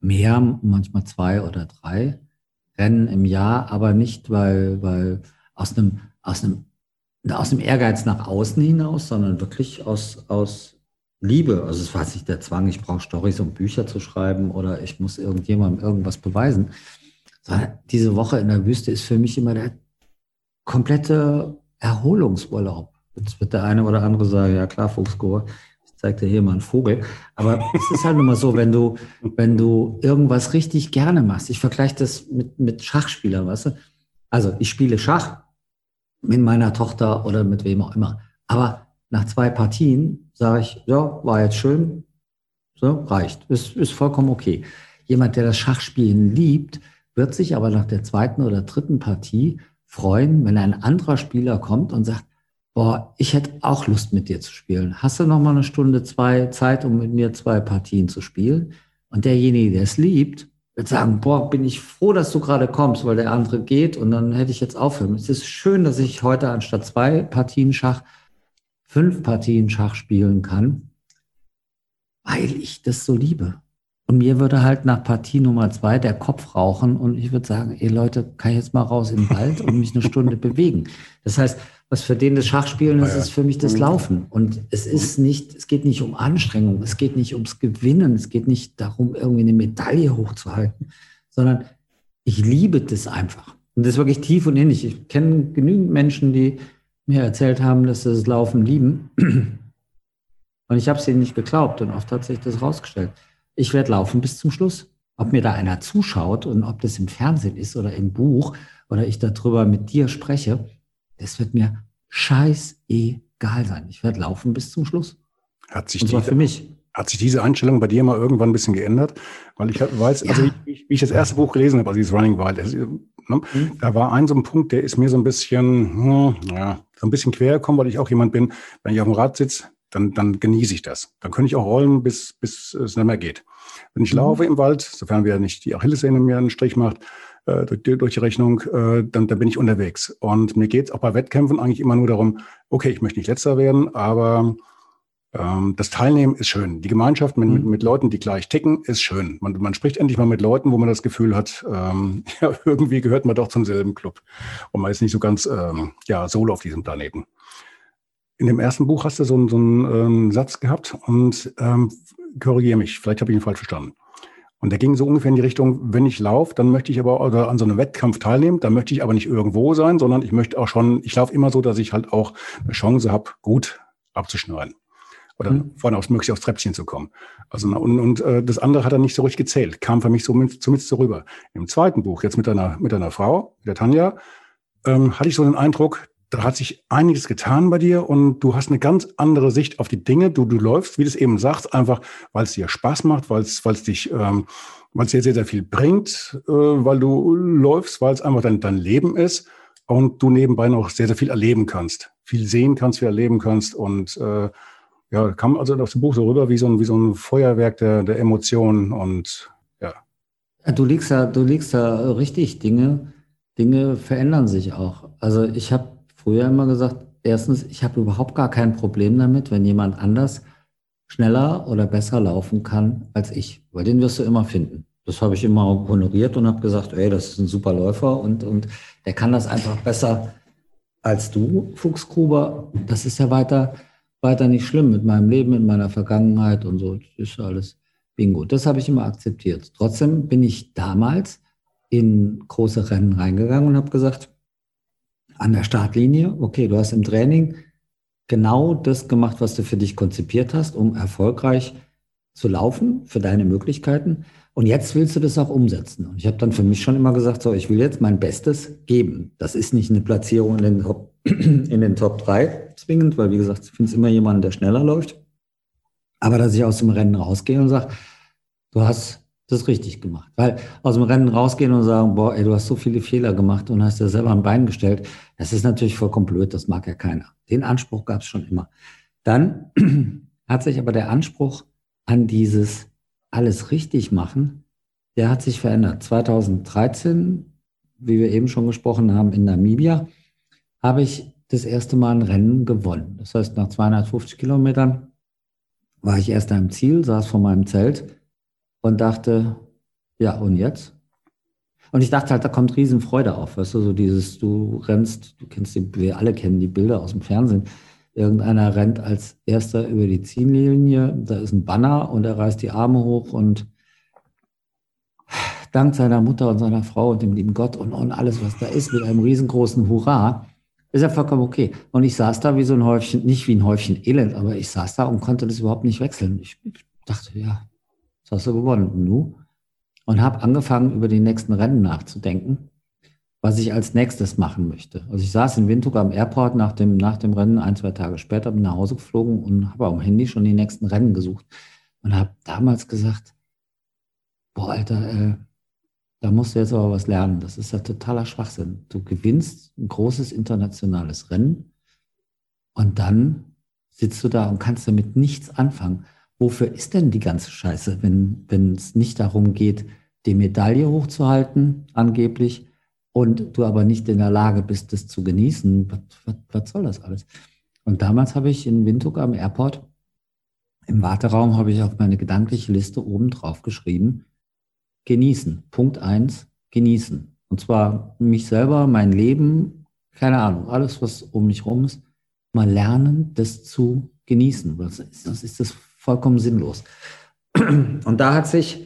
mehr, manchmal zwei oder drei Rennen im Jahr, aber nicht, weil, weil aus einem, aus einem, aus dem Ehrgeiz nach außen hinaus, sondern wirklich aus, aus Liebe. Also es war nicht der Zwang, ich brauche Storys, um Bücher zu schreiben oder ich muss irgendjemandem irgendwas beweisen. Diese Woche in der Wüste ist für mich immer der komplette Erholungsurlaub. Jetzt wird der eine oder andere sagen, ja klar, Fuchsgor, ich zeig dir hier mal einen Vogel. Aber es ist halt immer so, wenn du, wenn du irgendwas richtig gerne machst. Ich vergleiche das mit, mit Schachspielern, weißt du? Also ich spiele Schach mit meiner Tochter oder mit wem auch immer. Aber nach zwei Partien sage ich, ja, war jetzt schön, so, reicht, ist, ist vollkommen okay. Jemand, der das Schachspielen liebt, wird sich aber nach der zweiten oder dritten Partie freuen, wenn ein anderer Spieler kommt und sagt, boah, ich hätte auch Lust mit dir zu spielen. Hast du noch mal eine Stunde, zwei Zeit, um mit mir zwei Partien zu spielen? Und derjenige, der es liebt, wird sagen, boah, bin ich froh, dass du gerade kommst, weil der andere geht und dann hätte ich jetzt aufhören. Es ist schön, dass ich heute anstatt zwei Partien Schach fünf Partien Schach spielen kann, weil ich das so liebe. Und mir würde halt nach Partie Nummer zwei der Kopf rauchen und ich würde sagen, ey Leute, kann ich jetzt mal raus in den Wald und mich eine Stunde [LAUGHS] bewegen. Das heißt, was für den das Schachspielen ist, ist für mich das Laufen. Und es ist nicht, es geht nicht um Anstrengung, es geht nicht ums Gewinnen, es geht nicht darum, irgendwie eine Medaille hochzuhalten, sondern ich liebe das einfach. Und das ist wirklich tief und innig. Ich kenne genügend Menschen, die mir erzählt haben, dass sie das Laufen lieben. [CLEARS THROAT] Und ich habe es ihnen nicht geglaubt und oft hat sich das rausgestellt. Ich werde laufen bis zum Schluss. Ob mir da einer zuschaut und ob das im Fernsehen ist oder im Buch oder ich darüber mit dir spreche, das wird mir scheißegal sein. Ich werde laufen bis zum Schluss. Hat sich, diese, für mich. hat sich diese Einstellung bei dir mal irgendwann ein bisschen geändert? Weil ich weiß, ja. also wie, wie, ich das erste Buch gelesen habe, also dieses Running Wild, das, ne, mhm. da war ein so ein Punkt, der ist mir so ein bisschen, hm, ja, so ein bisschen quer gekommen, weil ich auch jemand bin, wenn ich auf dem Rad sitze, dann, dann genieße ich das. Dann könnte ich auch rollen, bis, bis es nicht mehr geht. Wenn ich mhm. laufe im Wald, sofern wir nicht die Achillessehne mir einen Strich macht, äh, durch, durch, die Rechnung, äh, dann, dann bin ich unterwegs. Und mir geht es auch bei Wettkämpfen eigentlich immer nur darum, okay, ich möchte nicht letzter werden, aber das Teilnehmen ist schön. Die Gemeinschaft mit, mit, mhm. mit, Leuten, die gleich ticken, ist schön. Man, man spricht endlich mal mit Leuten, wo man das Gefühl hat, ähm, [LAUGHS] ja, irgendwie gehört man doch zum selben Club. Und man ist nicht so ganz ähm, ja, solo auf diesem Planeten. In dem ersten Buch hast du so einen, so einen ähm, Satz gehabt und ähm, korrigiere mich, vielleicht habe ich ihn falsch verstanden. Und der ging so ungefähr in die Richtung, wenn ich laufe, dann möchte ich aber oder an so einem Wettkampf teilnehmen, dann möchte ich aber nicht irgendwo sein, sondern ich möchte auch schon, ich laufe immer so, dass ich halt auch eine Chance habe, gut abzuschneiden. Oder mhm. vorne aufs möglichst aufs Treppchen zu kommen. Also und, und äh, das andere hat er nicht so richtig gezählt, kam für mich so zumindest so rüber. Im zweiten Buch, jetzt mit einer, mit einer Frau, mit der Tanja, ähm, hatte ich so den Eindruck, da hat sich einiges getan bei dir und du hast eine ganz andere Sicht auf die Dinge. Du, du läufst, wie du es eben sagst, einfach, weil es dir Spaß macht, weil es, weil es dich, ähm, weil es dir sehr, sehr viel bringt, äh, weil du läufst, weil es einfach dein, dein Leben ist und du nebenbei noch sehr, sehr viel erleben kannst. Viel sehen kannst, viel erleben kannst und äh, ja, kam also das Buch so rüber wie so ein, wie so ein Feuerwerk der, der Emotionen und ja. Du liegst da, du liegst da richtig. Dinge, Dinge verändern sich auch. Also ich habe früher immer gesagt, erstens, ich habe überhaupt gar kein Problem damit, wenn jemand anders schneller oder besser laufen kann als ich, weil den wirst du immer finden. Das habe ich immer honoriert und habe gesagt, ey, das ist ein super Läufer und, und der kann das einfach besser als du, Fuchsgruber. Das ist ja weiter, weiter nicht schlimm mit meinem Leben, mit meiner Vergangenheit und so. Das ist alles Bingo. Das habe ich immer akzeptiert. Trotzdem bin ich damals in große Rennen reingegangen und habe gesagt, an der Startlinie, okay, du hast im Training genau das gemacht, was du für dich konzipiert hast, um erfolgreich zu laufen, für deine Möglichkeiten. Und jetzt willst du das auch umsetzen. Und ich habe dann für mich schon immer gesagt, so, ich will jetzt mein Bestes geben. Das ist nicht eine Platzierung in den Top, [CLEARS THROAT] in den Top 3 zwingend, weil wie gesagt, ich finde immer jemanden, der schneller läuft. Aber dass ich aus dem Rennen rausgehe und sage, du hast das richtig gemacht. Weil aus dem Rennen rausgehen und sagen, boah, ey, du hast so viele Fehler gemacht und hast dir selber ein Bein gestellt, das ist natürlich vollkommen blöd, das mag ja keiner. Den Anspruch gab es schon immer. Dann [CLEARS THROAT] hat sich aber der Anspruch an dieses alles richtig machen, der hat sich verändert. 2013, wie wir eben schon gesprochen haben, in Namibia, habe ich das erste Mal ein Rennen gewonnen. Das heißt, nach 250 Kilometern war ich erst am Ziel, saß vor meinem Zelt und dachte, ja, und jetzt? Und ich dachte halt, da kommt Riesenfreude auf, weißt du, so dieses, du rennst, du kennst die, wir alle kennen die Bilder aus dem Fernsehen. Irgendeiner rennt als erster über die Ziellinie, da ist ein Banner und er reißt die Arme hoch und dank seiner Mutter und seiner Frau und dem lieben Gott und, und alles, was da ist, mit einem riesengroßen Hurra, ist ja vollkommen okay. Und ich saß da wie so ein Häufchen, nicht wie ein Häufchen Elend, aber ich saß da und konnte das überhaupt nicht wechseln. Ich dachte, ja, das hast du gewonnen. Und nu? Und habe angefangen, über die nächsten Rennen nachzudenken, was ich als nächstes machen möchte. Also ich saß in Windhoek am Airport nach dem, nach dem Rennen, ein, zwei Tage später, bin nach Hause geflogen und habe am Handy schon die nächsten Rennen gesucht. Und habe damals gesagt, boah, Alter, äh, da musst du jetzt aber was lernen. Das ist ja totaler Schwachsinn. Du gewinnst ein großes internationales Rennen und dann sitzt du da und kannst damit nichts anfangen wofür ist denn die ganze Scheiße, wenn wenn es nicht darum geht, die Medaille hochzuhalten, angeblich, und du aber nicht in der Lage bist, das zu genießen? Was, was, was soll das alles? Und damals habe ich in Windhoek am Airport, im Warteraum, habe ich auf meine gedankliche Liste oben drauf geschrieben, genießen. Punkt eins, genießen. Und zwar mich selber, mein Leben, keine Ahnung, alles, was um mich rum ist, mal lernen, das zu genießen. Das ist, das ist das vollkommen sinnlos. Und da hat sich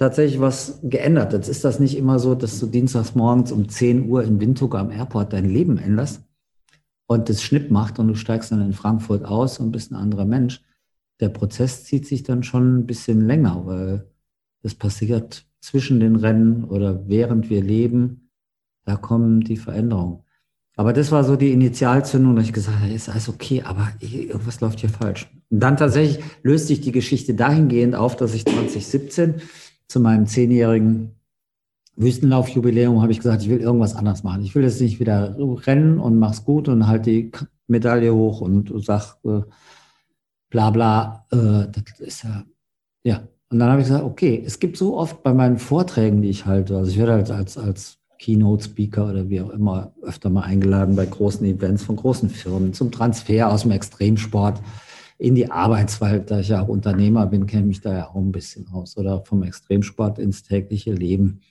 tatsächlich was geändert. Jetzt ist das nicht immer so, dass du dienstags morgens um 10 Uhr in Windhoek am Airport dein Leben änderst und das Schnipp macht und du steigst dann in Frankfurt aus und bist ein anderer Mensch. Der Prozess zieht sich dann schon ein bisschen länger, weil das passiert zwischen den Rennen oder während wir leben. Da kommen die Veränderungen. Aber das war so die Initialzündung, dass ich gesagt habe, ist alles okay, aber irgendwas läuft hier falsch. Und dann tatsächlich löst sich die Geschichte dahingehend auf, dass ich 2017 zu meinem zehnjährigen Wüstenlaufjubiläum habe ich gesagt, ich will irgendwas anderes machen. Ich will jetzt nicht wieder rennen und mach's gut und halt die Medaille hoch und sag äh, bla bla. Äh, das ist ja, ja. Und dann habe ich gesagt, okay, es gibt so oft bei meinen Vorträgen, die ich halte, also ich werde halt als, als Keynote-Speaker oder wie auch immer öfter mal eingeladen bei großen Events von großen Firmen zum Transfer aus dem Extremsport in die Arbeitswelt, da ich ja auch Unternehmer bin, kenne mich da ja auch ein bisschen aus oder vom Extremsport ins tägliche Leben.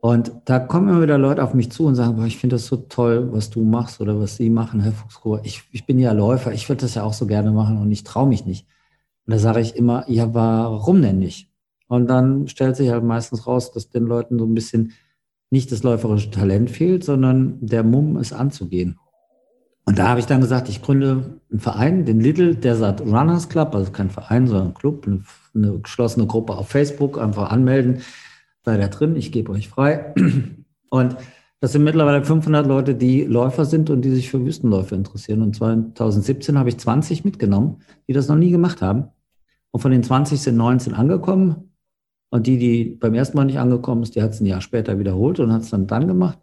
Und da kommen immer wieder Leute auf mich zu und sagen, boah, ich finde das so toll, was du machst oder was Sie machen, Herr Fuchsgruber. Ich, ich bin ja Läufer, ich würde das ja auch so gerne machen und ich traue mich nicht. Und da sage ich immer, ja, warum denn nicht? Und dann stellt sich halt meistens raus, dass den Leuten so ein bisschen nicht das läuferische Talent fehlt, sondern der Mumm, es anzugehen. Und da habe ich dann gesagt, ich gründe einen Verein, den Little Desert Runners Club, also kein Verein, sondern ein Club, eine, eine geschlossene Gruppe auf Facebook, einfach anmelden sei da drin, ich gebe euch frei. [CLEARS THROAT] Und das sind mittlerweile 500 Leute, die Läufer sind und die sich für Wüstenläufe interessieren. Und 2017 habe ich 20 mitgenommen, die das noch nie gemacht haben. Und von den 20 sind 19 angekommen. Und die, die beim ersten Mal nicht angekommen ist, die hat es ein Jahr später wiederholt und hat es dann dann gemacht.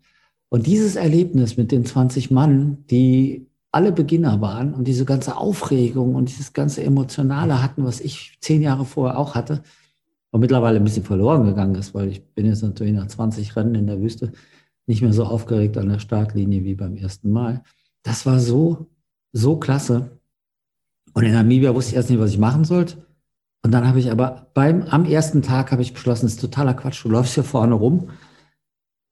Und dieses Erlebnis mit den 20 Mann, die alle Beginner waren und diese ganze Aufregung und dieses ganze Emotionale hatten, was ich zehn Jahre vorher auch hatte, und mittlerweile ein bisschen verloren gegangen ist, weil ich bin jetzt natürlich nach 20 Rennen in der Wüste nicht mehr so aufgeregt an der Startlinie wie beim ersten Mal. Das war so, so klasse. Und in Namibia wusste ich erst nicht, was ich machen sollte. Und dann habe ich aber beim, am ersten Tag habe ich beschlossen, es ist totaler Quatsch. Du läufst hier vorne rum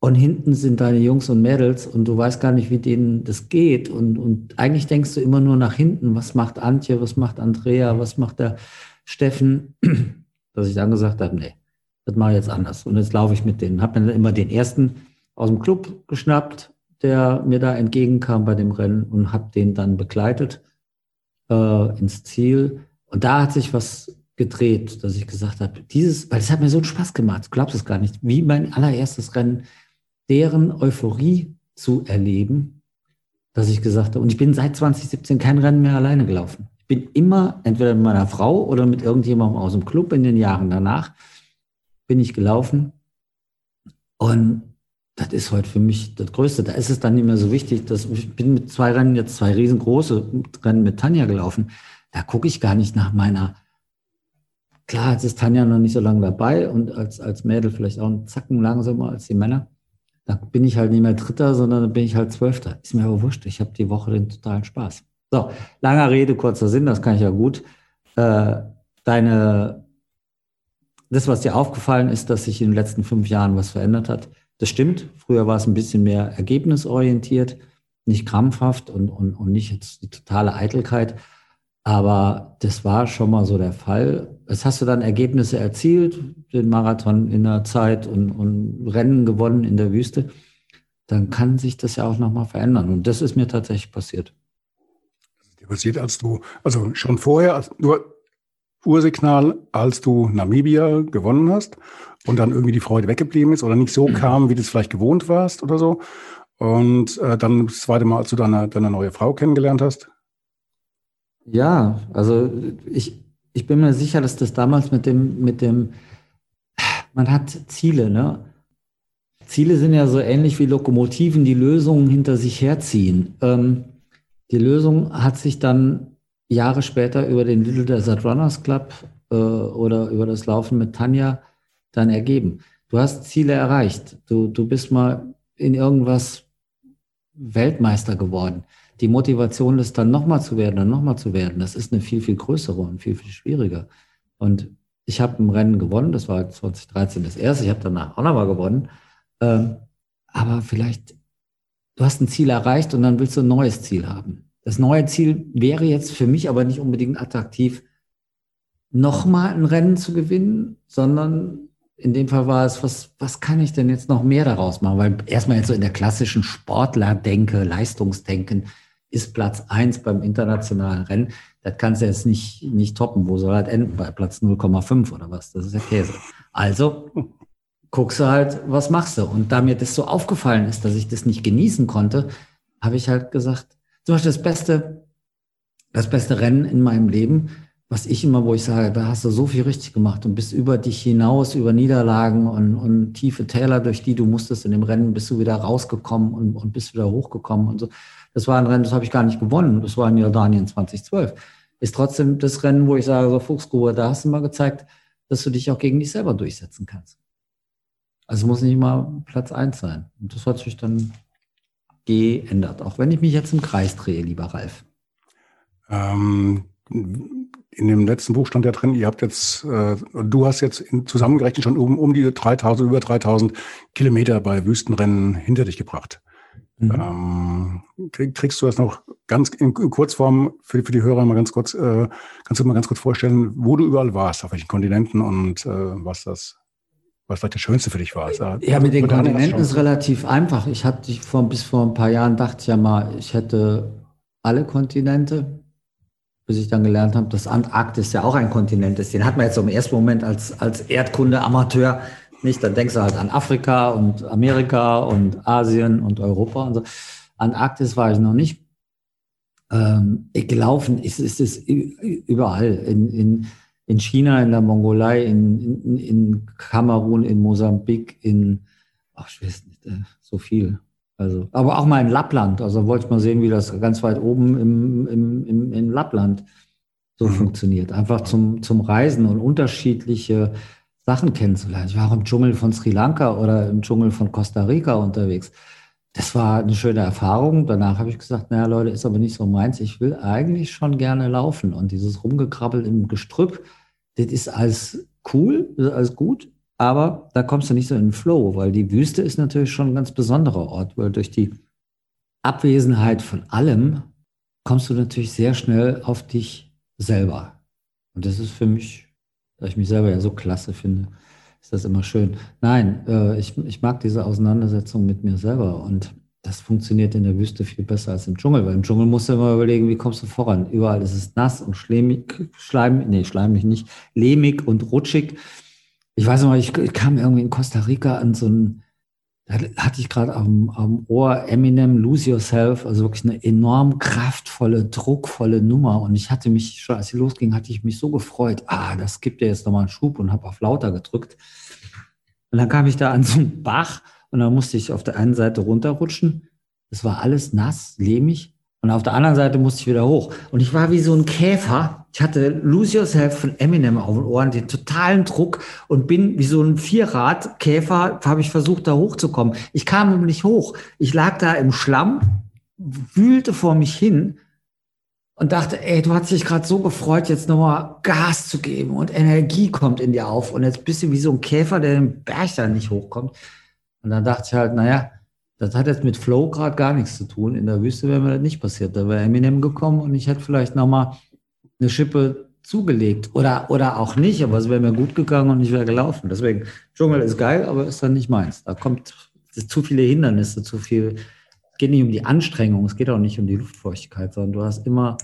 und hinten sind deine Jungs und Mädels und du weißt gar nicht, wie denen das geht. Und, und eigentlich denkst du immer nur nach hinten. Was macht Antje? Was macht Andrea? Was macht der Steffen? [CLEARS THROAT] dass ich dann gesagt habe, nee, das mache ich jetzt anders. Und jetzt laufe ich mit denen. Habe dann immer den ersten aus dem Club geschnappt, der mir da entgegenkam bei dem Rennen und habe den dann begleitet äh, ins Ziel. Und da hat sich was gedreht, dass ich gesagt habe, dieses, weil es hat mir so einen Spaß gemacht, du glaubst es gar nicht, wie mein allererstes Rennen, deren Euphorie zu erleben, dass ich gesagt habe, und ich bin seit 2017 kein Rennen mehr alleine gelaufen bin immer entweder mit meiner Frau oder mit irgendjemandem aus dem Club in den Jahren danach bin ich gelaufen. Und das ist heute für mich das Größte. Da ist es dann nicht mehr so wichtig, dass ich bin mit zwei Rennen jetzt zwei riesengroße Rennen mit Tanja gelaufen. Da gucke ich gar nicht nach meiner. Klar, jetzt ist Tanja noch nicht so lange dabei und als, als Mädel vielleicht auch einen Zacken langsamer als die Männer. Da bin ich halt nicht mehr Dritter, sondern da bin ich halt Zwölfter. Ist mir aber wurscht. Ich habe die Woche den totalen Spaß. So, langer Rede, kurzer Sinn, das kann ich ja gut. Äh, deine, das, was dir aufgefallen ist, dass sich in den letzten fünf Jahren was verändert hat, das stimmt. Früher war es ein bisschen mehr ergebnisorientiert, nicht krampfhaft und, und, und nicht jetzt die totale Eitelkeit. Aber das war schon mal so der Fall. Jetzt hast du dann Ergebnisse erzielt, den Marathon in der Zeit und, und Rennen gewonnen in der Wüste. Dann kann sich das ja auch nochmal verändern. Und das ist mir tatsächlich passiert passiert, als du, also schon vorher, als, nur Ursignal, als du Namibia gewonnen hast und dann irgendwie die Freude weggeblieben ist oder nicht so mhm. kam, wie du es vielleicht gewohnt warst oder so. Und äh, dann das zweite Mal, als du deine, deine neue Frau kennengelernt hast? Ja, also ich, ich bin mir sicher, dass das damals mit dem, mit dem, man hat Ziele, ne? Ziele sind ja so ähnlich wie Lokomotiven, die Lösungen hinter sich herziehen. Ähm, die Lösung hat sich dann Jahre später über den Little Desert Runners Club äh, oder über das Laufen mit Tanja dann ergeben. Du hast Ziele erreicht. Du, du bist mal in irgendwas Weltmeister geworden. Die Motivation, das dann nochmal zu werden und nochmal zu werden, das ist eine viel, viel größere und viel, viel schwieriger. Und ich habe ein Rennen gewonnen, das war 2013 das erste, ich habe danach auch nochmal gewonnen. Ähm, aber vielleicht du hast ein Ziel erreicht und dann willst du ein neues Ziel haben. Das neue Ziel wäre jetzt für mich aber nicht unbedingt attraktiv, nochmal ein Rennen zu gewinnen, sondern in dem Fall war es, was, was kann ich denn jetzt noch mehr daraus machen? Weil erstmal jetzt so in der klassischen Sportlerdenke, Leistungsdenken, ist Platz eins beim internationalen Rennen. Das kannst du jetzt nicht, nicht toppen. Wo soll das enden? Bei Platz 0,5 oder was? Das ist ja Käse. Also guckst du halt, was machst du? Und da mir das so aufgefallen ist, dass ich das nicht genießen konnte, habe ich halt gesagt, zum Beispiel das beste, das beste Rennen in meinem Leben, was ich immer, wo ich sage, da hast du so viel richtig gemacht und bist über dich hinaus, über Niederlagen und, und tiefe Täler, durch die du musstest in dem Rennen, bist du wieder rausgekommen und, und bist wieder hochgekommen und so. Das war ein Rennen, das habe ich gar nicht gewonnen. Das war in Jordanien 2012. Ist trotzdem das Rennen, wo ich sage, so Fuchsgrube, da hast du mal gezeigt, dass du dich auch gegen dich selber durchsetzen kannst. Also muss nicht mal Platz eins sein. Und das hat sich dann geändert, auch wenn ich mich jetzt im Kreis drehe, lieber Ralf. Ähm, in dem letzten Buch stand ja drin, ihr habt jetzt, äh, du hast jetzt in, zusammengerechnet schon um, um die 3000, über 3000 Kilometer bei Wüstenrennen hinter dich gebracht. Mhm. Ähm, krieg, kriegst du das noch ganz in, in Kurzform für, für die Hörer mal ganz kurz, äh, kannst du mal ganz kurz vorstellen, wo du überall warst, auf welchen Kontinenten und äh, was das, was vielleicht das Schönste für dich war? Ja, mit den Kontinenten ist relativ einfach. Ich hatte vor, bis vor ein paar Jahren dachte ich ja mal, ich hätte alle Kontinente, bis ich dann gelernt habe, dass Antarktis ja auch ein Kontinent ist. Den hat man jetzt im ersten Moment als, als Erdkunde-Amateur nicht, dann denkst du halt an Afrika und Amerika und Asien und Europa und so. Antarktis war ich noch nicht. Ähm, gelaufen ist, ist es überall. In, in, in China, in der Mongolei, in, in, in Kamerun, in Mosambik, in, ach, ich weiß nicht, äh, so viel. Also, aber auch mal in Lappland. Also wollte ich mal sehen, wie das ganz weit oben im, im, im, in Lappland so mhm. funktioniert. Einfach zum, zum Reisen und unterschiedliche Sachen kennenzulernen. Ich war auch im Dschungel von Sri Lanka oder im Dschungel von Costa Rica unterwegs. Das war eine schöne Erfahrung. Danach habe ich gesagt, naja Leute, ist aber nicht so meins. Ich will eigentlich schon gerne laufen. Und dieses Rumgekrabbel im Gestrüpp, das ist alles cool, ist alles gut. Aber da kommst du nicht so in den Flow, weil die Wüste ist natürlich schon ein ganz besonderer Ort, weil durch die Abwesenheit von allem kommst du natürlich sehr schnell auf dich selber. Und das ist für mich da ich mich selber ja so klasse finde, ist das immer schön. Nein, äh, ich, ich mag diese Auseinandersetzung mit mir selber und das funktioniert in der Wüste viel besser als im Dschungel, weil im Dschungel musst du immer überlegen, wie kommst du voran. Überall ist es nass und schleimig, schleim, nee, schleimig nicht, lehmig und rutschig. Ich weiß noch ich, ich kam irgendwie in Costa Rica an so einen hatte ich gerade am, am Ohr Eminem Lose Yourself, also wirklich eine enorm kraftvolle, druckvolle Nummer. Und ich hatte mich, schon als sie losging, hatte ich mich so gefreut, ah, das gibt ja jetzt nochmal einen Schub und habe auf lauter gedrückt. Und dann kam ich da an so einen Bach und dann musste ich auf der einen Seite runterrutschen. Es war alles nass, lehmig. Und auf der anderen Seite musste ich wieder hoch. Und ich war wie so ein Käfer. Ich hatte Lose Yourself von Eminem auf den Ohren, den totalen Druck und bin wie so ein Vierradkäfer, habe ich versucht, da hochzukommen. Ich kam nicht hoch. Ich lag da im Schlamm, wühlte vor mich hin und dachte, ey, du hast dich gerade so gefreut, jetzt nochmal Gas zu geben und Energie kommt in dir auf. Und jetzt bist du wie so ein Käfer, der den Berg da nicht hochkommt. Und dann dachte ich halt, naja, das hat jetzt mit Flow gerade gar nichts zu tun. In der Wüste wäre mir das nicht passiert. Da wäre Eminem gekommen und ich hätte vielleicht nochmal eine Schippe zugelegt. Oder, oder auch nicht, aber es wäre mir gut gegangen und ich wäre gelaufen. Deswegen, Dschungel ist geil, aber ist dann nicht meins. Da kommt zu viele Hindernisse, zu viel. Es geht nicht um die Anstrengung, es geht auch nicht um die Luftfeuchtigkeit, sondern du hast immer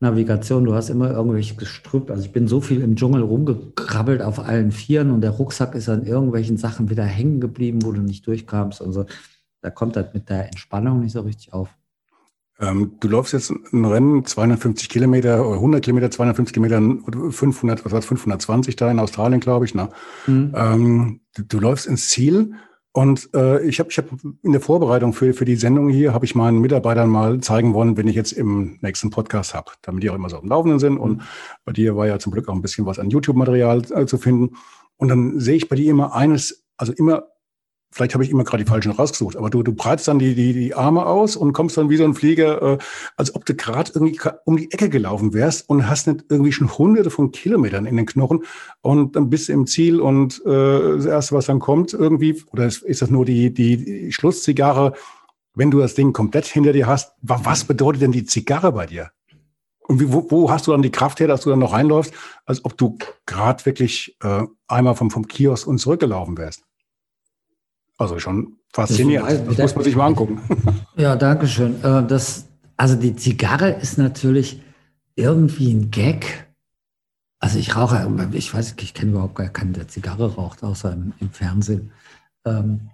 Navigation, du hast immer irgendwelche Gestrüpp. Also ich bin so viel im Dschungel rumgekrabbelt auf allen Vieren und der Rucksack ist an irgendwelchen Sachen wieder hängen geblieben, wo du nicht durchkamst. Also da kommt das mit der Entspannung nicht so richtig auf. Ähm, du läufst jetzt ein Rennen, 250 Kilometer, 100 Kilometer, 250 Kilometer, 500, was war 520 da in Australien, glaube ich. Ne? Mhm. Ähm, du, du, läufst ins Ziel und äh, ich habe ich hab in der Vorbereitung für, für die Sendung hier, habe ich meinen Mitarbeitern mal zeigen wollen, wenn ich jetzt im nächsten Podcast habe, damit die auch immer so auf dem Laufenden sind. Und mhm. bei dir war ja zum Glück auch ein bisschen was an YouTube-Material äh, zu finden. Und dann sehe ich bei dir immer eines, also immer vielleicht habe ich immer gerade die falschen rausgesucht, aber du, du breitest dann die, die, die Arme aus und kommst dann wie so ein Flieger, äh, als ob du gerade irgendwie um die Ecke gelaufen wärst und hast nicht irgendwie schon hunderte von Kilometern in den Knochen und dann bist du im Ziel und äh, das Erste, was dann kommt irgendwie, oder ist, das nur die, die, die Schlusszigarre, wenn du das Ding komplett hinter dir hast, was bedeutet denn die Zigarre bei dir? Und wie, wo, wo hast du dann die Kraft her, dass du dann noch reinläufst, als ob du gerade wirklich äh, einmal vom, vom Kiosk und zurückgelaufen wärst? Also schon faszinierend. Das, das muss man sich mal angucken. [LAUGHS] Ja, danke schön. Äh, das, also die Zigarre ist natürlich irgendwie ein Gag. Also ich rauche, ich weiß, ich kenne überhaupt gar keinen, der Zigarre raucht, außer im, im Fernsehen. Ähm,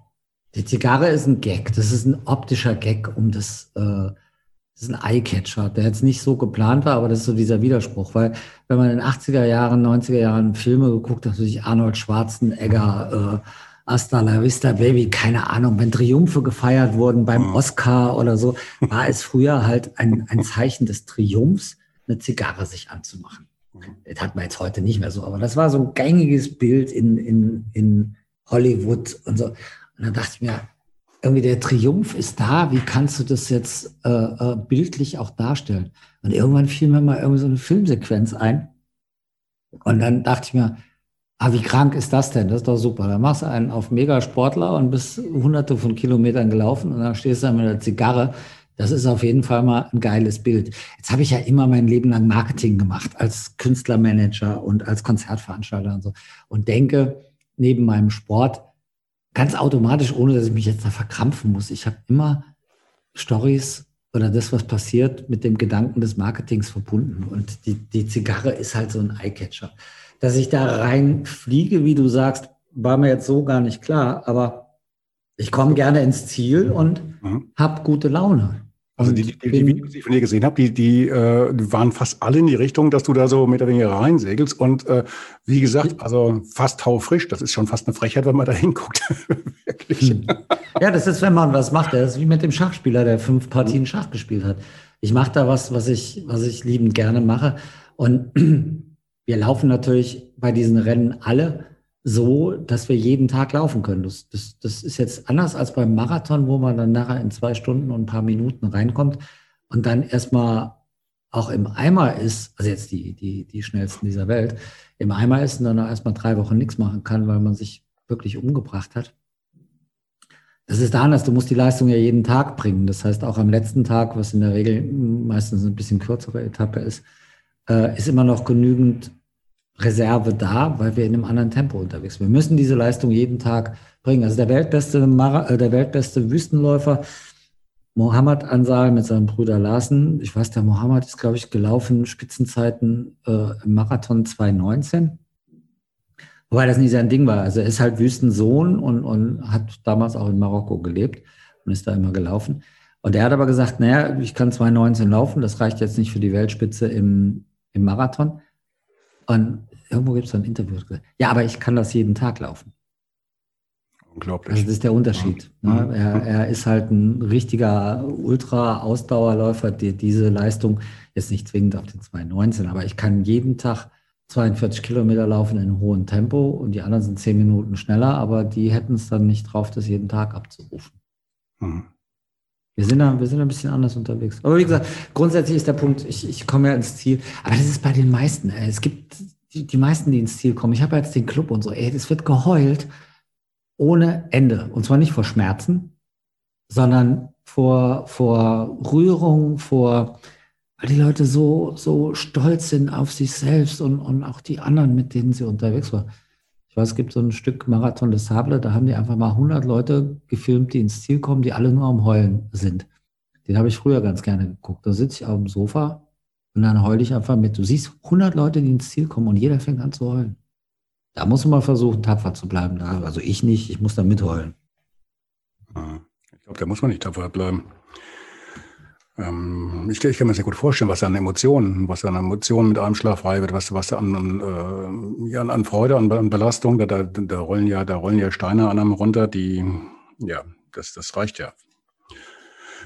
Die Zigarre ist ein Gag. Das ist ein optischer Gag, um das, äh, das ist ein Eyecatcher, der jetzt nicht so geplant war, aber das ist so dieser Widerspruch, weil wenn man in den 80er Jahren, 90er Jahren Filme geguckt hat, natürlich Arnold Schwarzenegger, äh, Hasta la Vista Baby, keine Ahnung, wenn Triumphe gefeiert wurden beim mhm. Oscar oder so, war es früher halt ein, ein Zeichen des Triumphs, eine Zigarre sich anzumachen. Mhm. Das hat man jetzt heute nicht mehr so, aber das war so ein gängiges Bild in, in, in Hollywood und so. Und dann dachte ich mir, irgendwie der Triumph ist da, wie kannst du das jetzt äh, äh, bildlich auch darstellen? Und irgendwann fiel mir mal irgendwie so eine Filmsequenz ein. Und dann dachte ich mir, ah, wie krank ist das denn? Das ist doch super. Da machst du einen auf Megasportler und bist hunderte von Kilometern gelaufen und dann stehst du da mit einer Zigarre. Das ist auf jeden Fall mal ein geiles Bild. Jetzt habe ich ja immer mein Leben lang Marketing gemacht, als Künstlermanager und als Konzertveranstalter und so. Und denke, neben meinem Sport, ganz automatisch, ohne dass ich mich jetzt da verkrampfen muss. Ich habe immer Stories oder das, was passiert, mit dem Gedanken des Marketings verbunden. Und die, die Zigarre ist halt so ein Eyecatcher. Dass ich da rein fliege, wie du sagst, war mir jetzt so gar nicht klar, aber ich komme gerne ins Ziel und mhm. habe gute Laune. Also die, die, die, Videos, die ich von dir gesehen habe, die, die, äh, die waren fast alle in die Richtung, dass du da so mit der weniger reinsegelst. Und äh, wie gesagt, also fast taufrisch. Das ist schon fast eine Frechheit, wenn man da [LAUGHS] hinguckt. Wirklich. Hm. Ja, das ist, wenn man was macht. Das ist wie mit dem Schachspieler, der fünf Partien Schach gespielt hat. Ich mache da was, was ich, was ich liebend gerne mache. Und wir laufen natürlich bei diesen Rennen alle so, dass wir jeden Tag laufen können. Das, das, das ist jetzt anders als beim Marathon, wo man dann nachher in zwei Stunden und ein paar Minuten reinkommt und dann erstmal auch im Eimer ist, also jetzt die, die, die schnellsten dieser Welt, im Eimer ist und dann erstmal drei Wochen nichts machen kann, weil man sich wirklich umgebracht hat. Das ist anders, du musst die Leistung ja jeden Tag bringen. Das heißt, auch am letzten Tag, was in der Regel meistens ein bisschen kürzere Etappe ist, äh, ist immer noch genügend Reserve da, weil wir in einem anderen Tempo unterwegs sind. Wir müssen diese Leistung jeden Tag bringen. Also der weltbeste, Mara, äh, der weltbeste Wüstenläufer, Mohammed Ansal mit seinem Bruder Larsen. Ich weiß, der Mohammed ist, glaube ich, gelaufen, Spitzenzeiten äh, im Marathon 2019. Wobei das nicht sein Ding war. Also er ist halt Wüstensohn und, und hat damals auch in Marokko gelebt und ist da immer gelaufen. Und er hat aber gesagt, naja, ich kann 2019 laufen, das reicht jetzt nicht für die Weltspitze im, im Marathon. Und irgendwo gibt es ein Interview. Ja, aber ich kann das jeden Tag laufen. Unglaublich. Also das ist der Unterschied. Ja. Ne? Mhm. Er, er, ist halt ein richtiger Ultra-Ausdauerläufer, die diese Leistung ist nicht zwingend auf den 219, aber ich kann jeden Tag 42 Kilometer laufen in einem hohen Tempo und die anderen sind 10 Minuten schneller, aber die hätten es dann nicht drauf, das jeden Tag abzurufen. Mhm. Wir sind, da, wir sind ein bisschen anders unterwegs. Aber wie gesagt, grundsätzlich ist der Punkt, ich, ich komme ja ins Ziel. Aber das ist bei den meisten. Es gibt die, die meisten, die ins Ziel kommen. Ich habe jetzt den Club und so, ey, es wird geheult ohne Ende. Und zwar nicht vor Schmerzen, sondern vor, vor Rührung, vor, weil die Leute so, so stolz sind auf sich selbst und, und auch die anderen, mit denen sie unterwegs waren. Ich weiß, es gibt so ein Stück Marathon des Sable, da haben die einfach mal 100 Leute gefilmt, die ins Ziel kommen, die alle nur am Heulen sind. Den habe ich früher ganz gerne geguckt. Da sitze ich auf dem Sofa und dann heule ich einfach mit. Du siehst 100 Leute, die ins Ziel kommen und jeder fängt an zu heulen. Da muss man versuchen, tapfer zu bleiben. Also ich nicht, ich muss da mitheulen. Ich glaube, da muss man nicht tapfer bleiben. Ähm, ich, ich, kann mir sehr gut vorstellen, was an Emotionen, was an Emotionen mit einem Schlag frei wird, was, was da an, äh, ja, an Freude, an, an Belastung, da, da, da, rollen ja, da rollen ja Steine an einem runter, die, ja, das, das reicht ja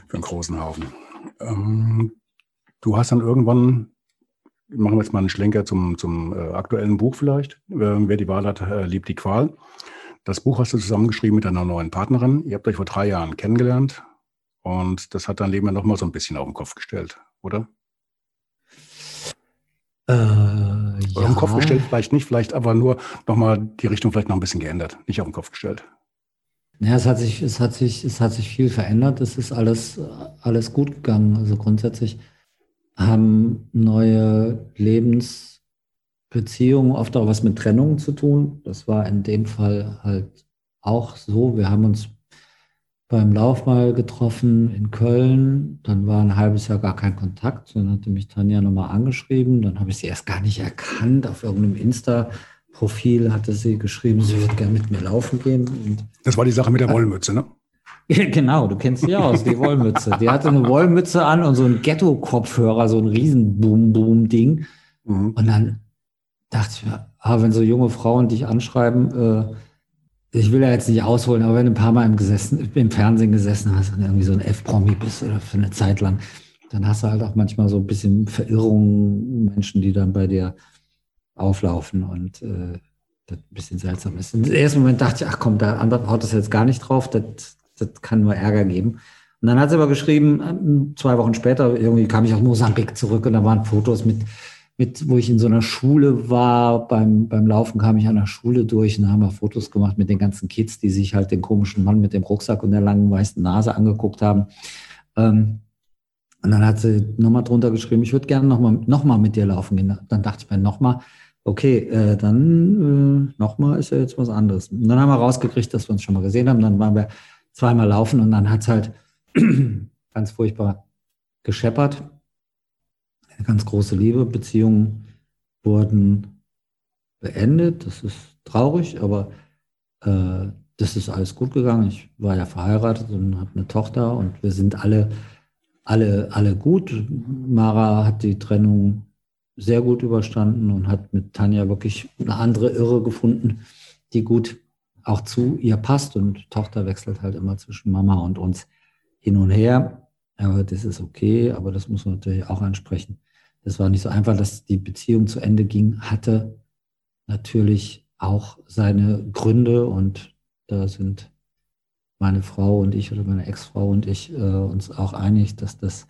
für einen großen Haufen. Ähm, du hast dann irgendwann, machen wir jetzt mal einen Schlenker zum, zum äh, aktuellen Buch vielleicht, äh, wer die Wahl hat, äh, liebt die Qual. Das Buch hast du zusammengeschrieben mit deiner neuen Partnerin. Ihr habt euch vor drei Jahren kennengelernt und das hat dein Leben ja nochmal so ein bisschen auf den Kopf gestellt, oder? Äh, oder ja. auf den Kopf gestellt vielleicht nicht, vielleicht aber nur nochmal die Richtung vielleicht noch ein bisschen geändert, nicht auf den Kopf gestellt. Ja, es hat sich, es hat sich, es hat sich viel verändert. Es ist alles, alles gut gegangen. Also grundsätzlich haben neue Lebensbeziehungen oft auch was mit Trennung zu tun. Das war in dem Fall halt auch so. Wir haben uns beim Lauf mal getroffen in Köln. Dann war ein halbes Jahr gar kein Kontakt. Dann hatte mich Tanja nochmal angeschrieben. Dann habe ich sie erst gar nicht erkannt auf irgendeinem Insta. Profil hatte sie geschrieben, sie würde gerne mit mir laufen gehen. Und das war die Sache mit der Wollmütze, ne? [LAUGHS] genau, du kennst sie aus, die Wollmütze. Die hatte eine Wollmütze an und so ein Ghetto-Kopfhörer, so ein riesen Boom-Boom-Ding. Mhm. Und dann dachte ich mir, ah, wenn so junge Frauen dich anschreiben, äh, ich will ja jetzt nicht ausholen, aber wenn du ein paar Mal im, gesessen, im Fernsehen gesessen hast und irgendwie so ein F-Promi bist oder für eine Zeit lang, dann hast du halt auch manchmal so ein bisschen Verirrungen, Menschen, die dann bei dir auflaufen und äh, das ein bisschen seltsam ist. Im ersten Moment dachte ich, ach komm, da haut das jetzt gar nicht drauf, das, das kann nur Ärger geben. Und dann hat sie aber geschrieben, zwei Wochen später, irgendwie kam ich aus Mosambik zurück und da waren Fotos mit, mit, wo ich in so einer Schule war. Beim, beim Laufen kam ich an der Schule durch und da haben wir Fotos gemacht mit den ganzen Kids, die sich halt den komischen Mann mit dem Rucksack und der langen weißen Nase angeguckt haben. Ähm, und dann hat sie nochmal drunter geschrieben, ich würde gerne nochmal noch mal mit dir laufen gehen. Dann dachte ich mir nochmal, okay, äh, dann äh, nochmal ist ja jetzt was anderes. Und dann haben wir rausgekriegt, dass wir uns schon mal gesehen haben. Dann waren wir zweimal laufen und dann hat es halt [CLEARS THROAT] ganz furchtbar gescheppert. Eine ganz große Liebe. Beziehungen wurden beendet. Das ist traurig, aber äh, das ist alles gut gegangen. Ich war ja verheiratet und habe eine Tochter und wir sind alle, alle, alle gut. Mara hat die Trennung sehr gut überstanden und hat mit Tanja wirklich eine andere Irre gefunden, die gut auch zu ihr passt. Und Tochter wechselt halt immer zwischen Mama und uns hin und her. Aber das ist okay, aber das muss man natürlich auch ansprechen. Das war nicht so einfach, dass die Beziehung zu Ende ging, hatte natürlich auch seine Gründe und da sind meine Frau und ich oder meine Ex-Frau und ich äh, uns auch einig, dass das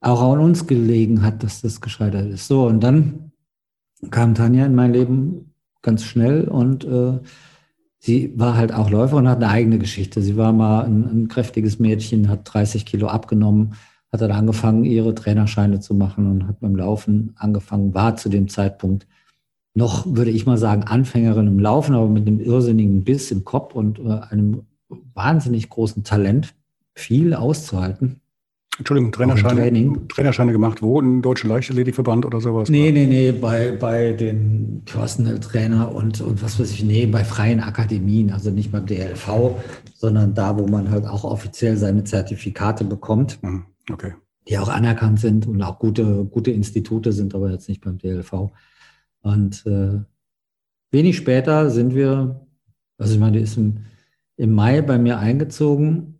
auch an uns gelegen hat, dass das gescheitert ist. So, und dann kam Tanja in mein Leben ganz schnell und äh, sie war halt auch Läufer und hat eine eigene Geschichte. Sie war mal ein, ein kräftiges Mädchen, hat 30 Kilo abgenommen, hat dann angefangen, ihre Trainerscheine zu machen und hat beim Laufen angefangen, war zu dem Zeitpunkt noch, würde ich mal sagen, Anfängerin im Laufen, aber mit einem irrsinnigen Biss im Kopf und äh, einem wahnsinnig großen Talent, viel auszuhalten. Entschuldigung, Trainerscheine, Trainerscheine gemacht, wo? Im Deutschen Leichtathletikverband oder sowas? Nee, nee, nee, bei, bei den Personal Trainer und, und was weiß ich, nee, bei freien Akademien, also nicht beim DLV, sondern da, wo man halt auch offiziell seine Zertifikate bekommt. Mhm, okay. Die auch anerkannt sind und auch gute, gute Institute sind, aber jetzt nicht beim DLV. Und äh, wenig später sind wir, also ich meine, die ist im, im Mai bei mir eingezogen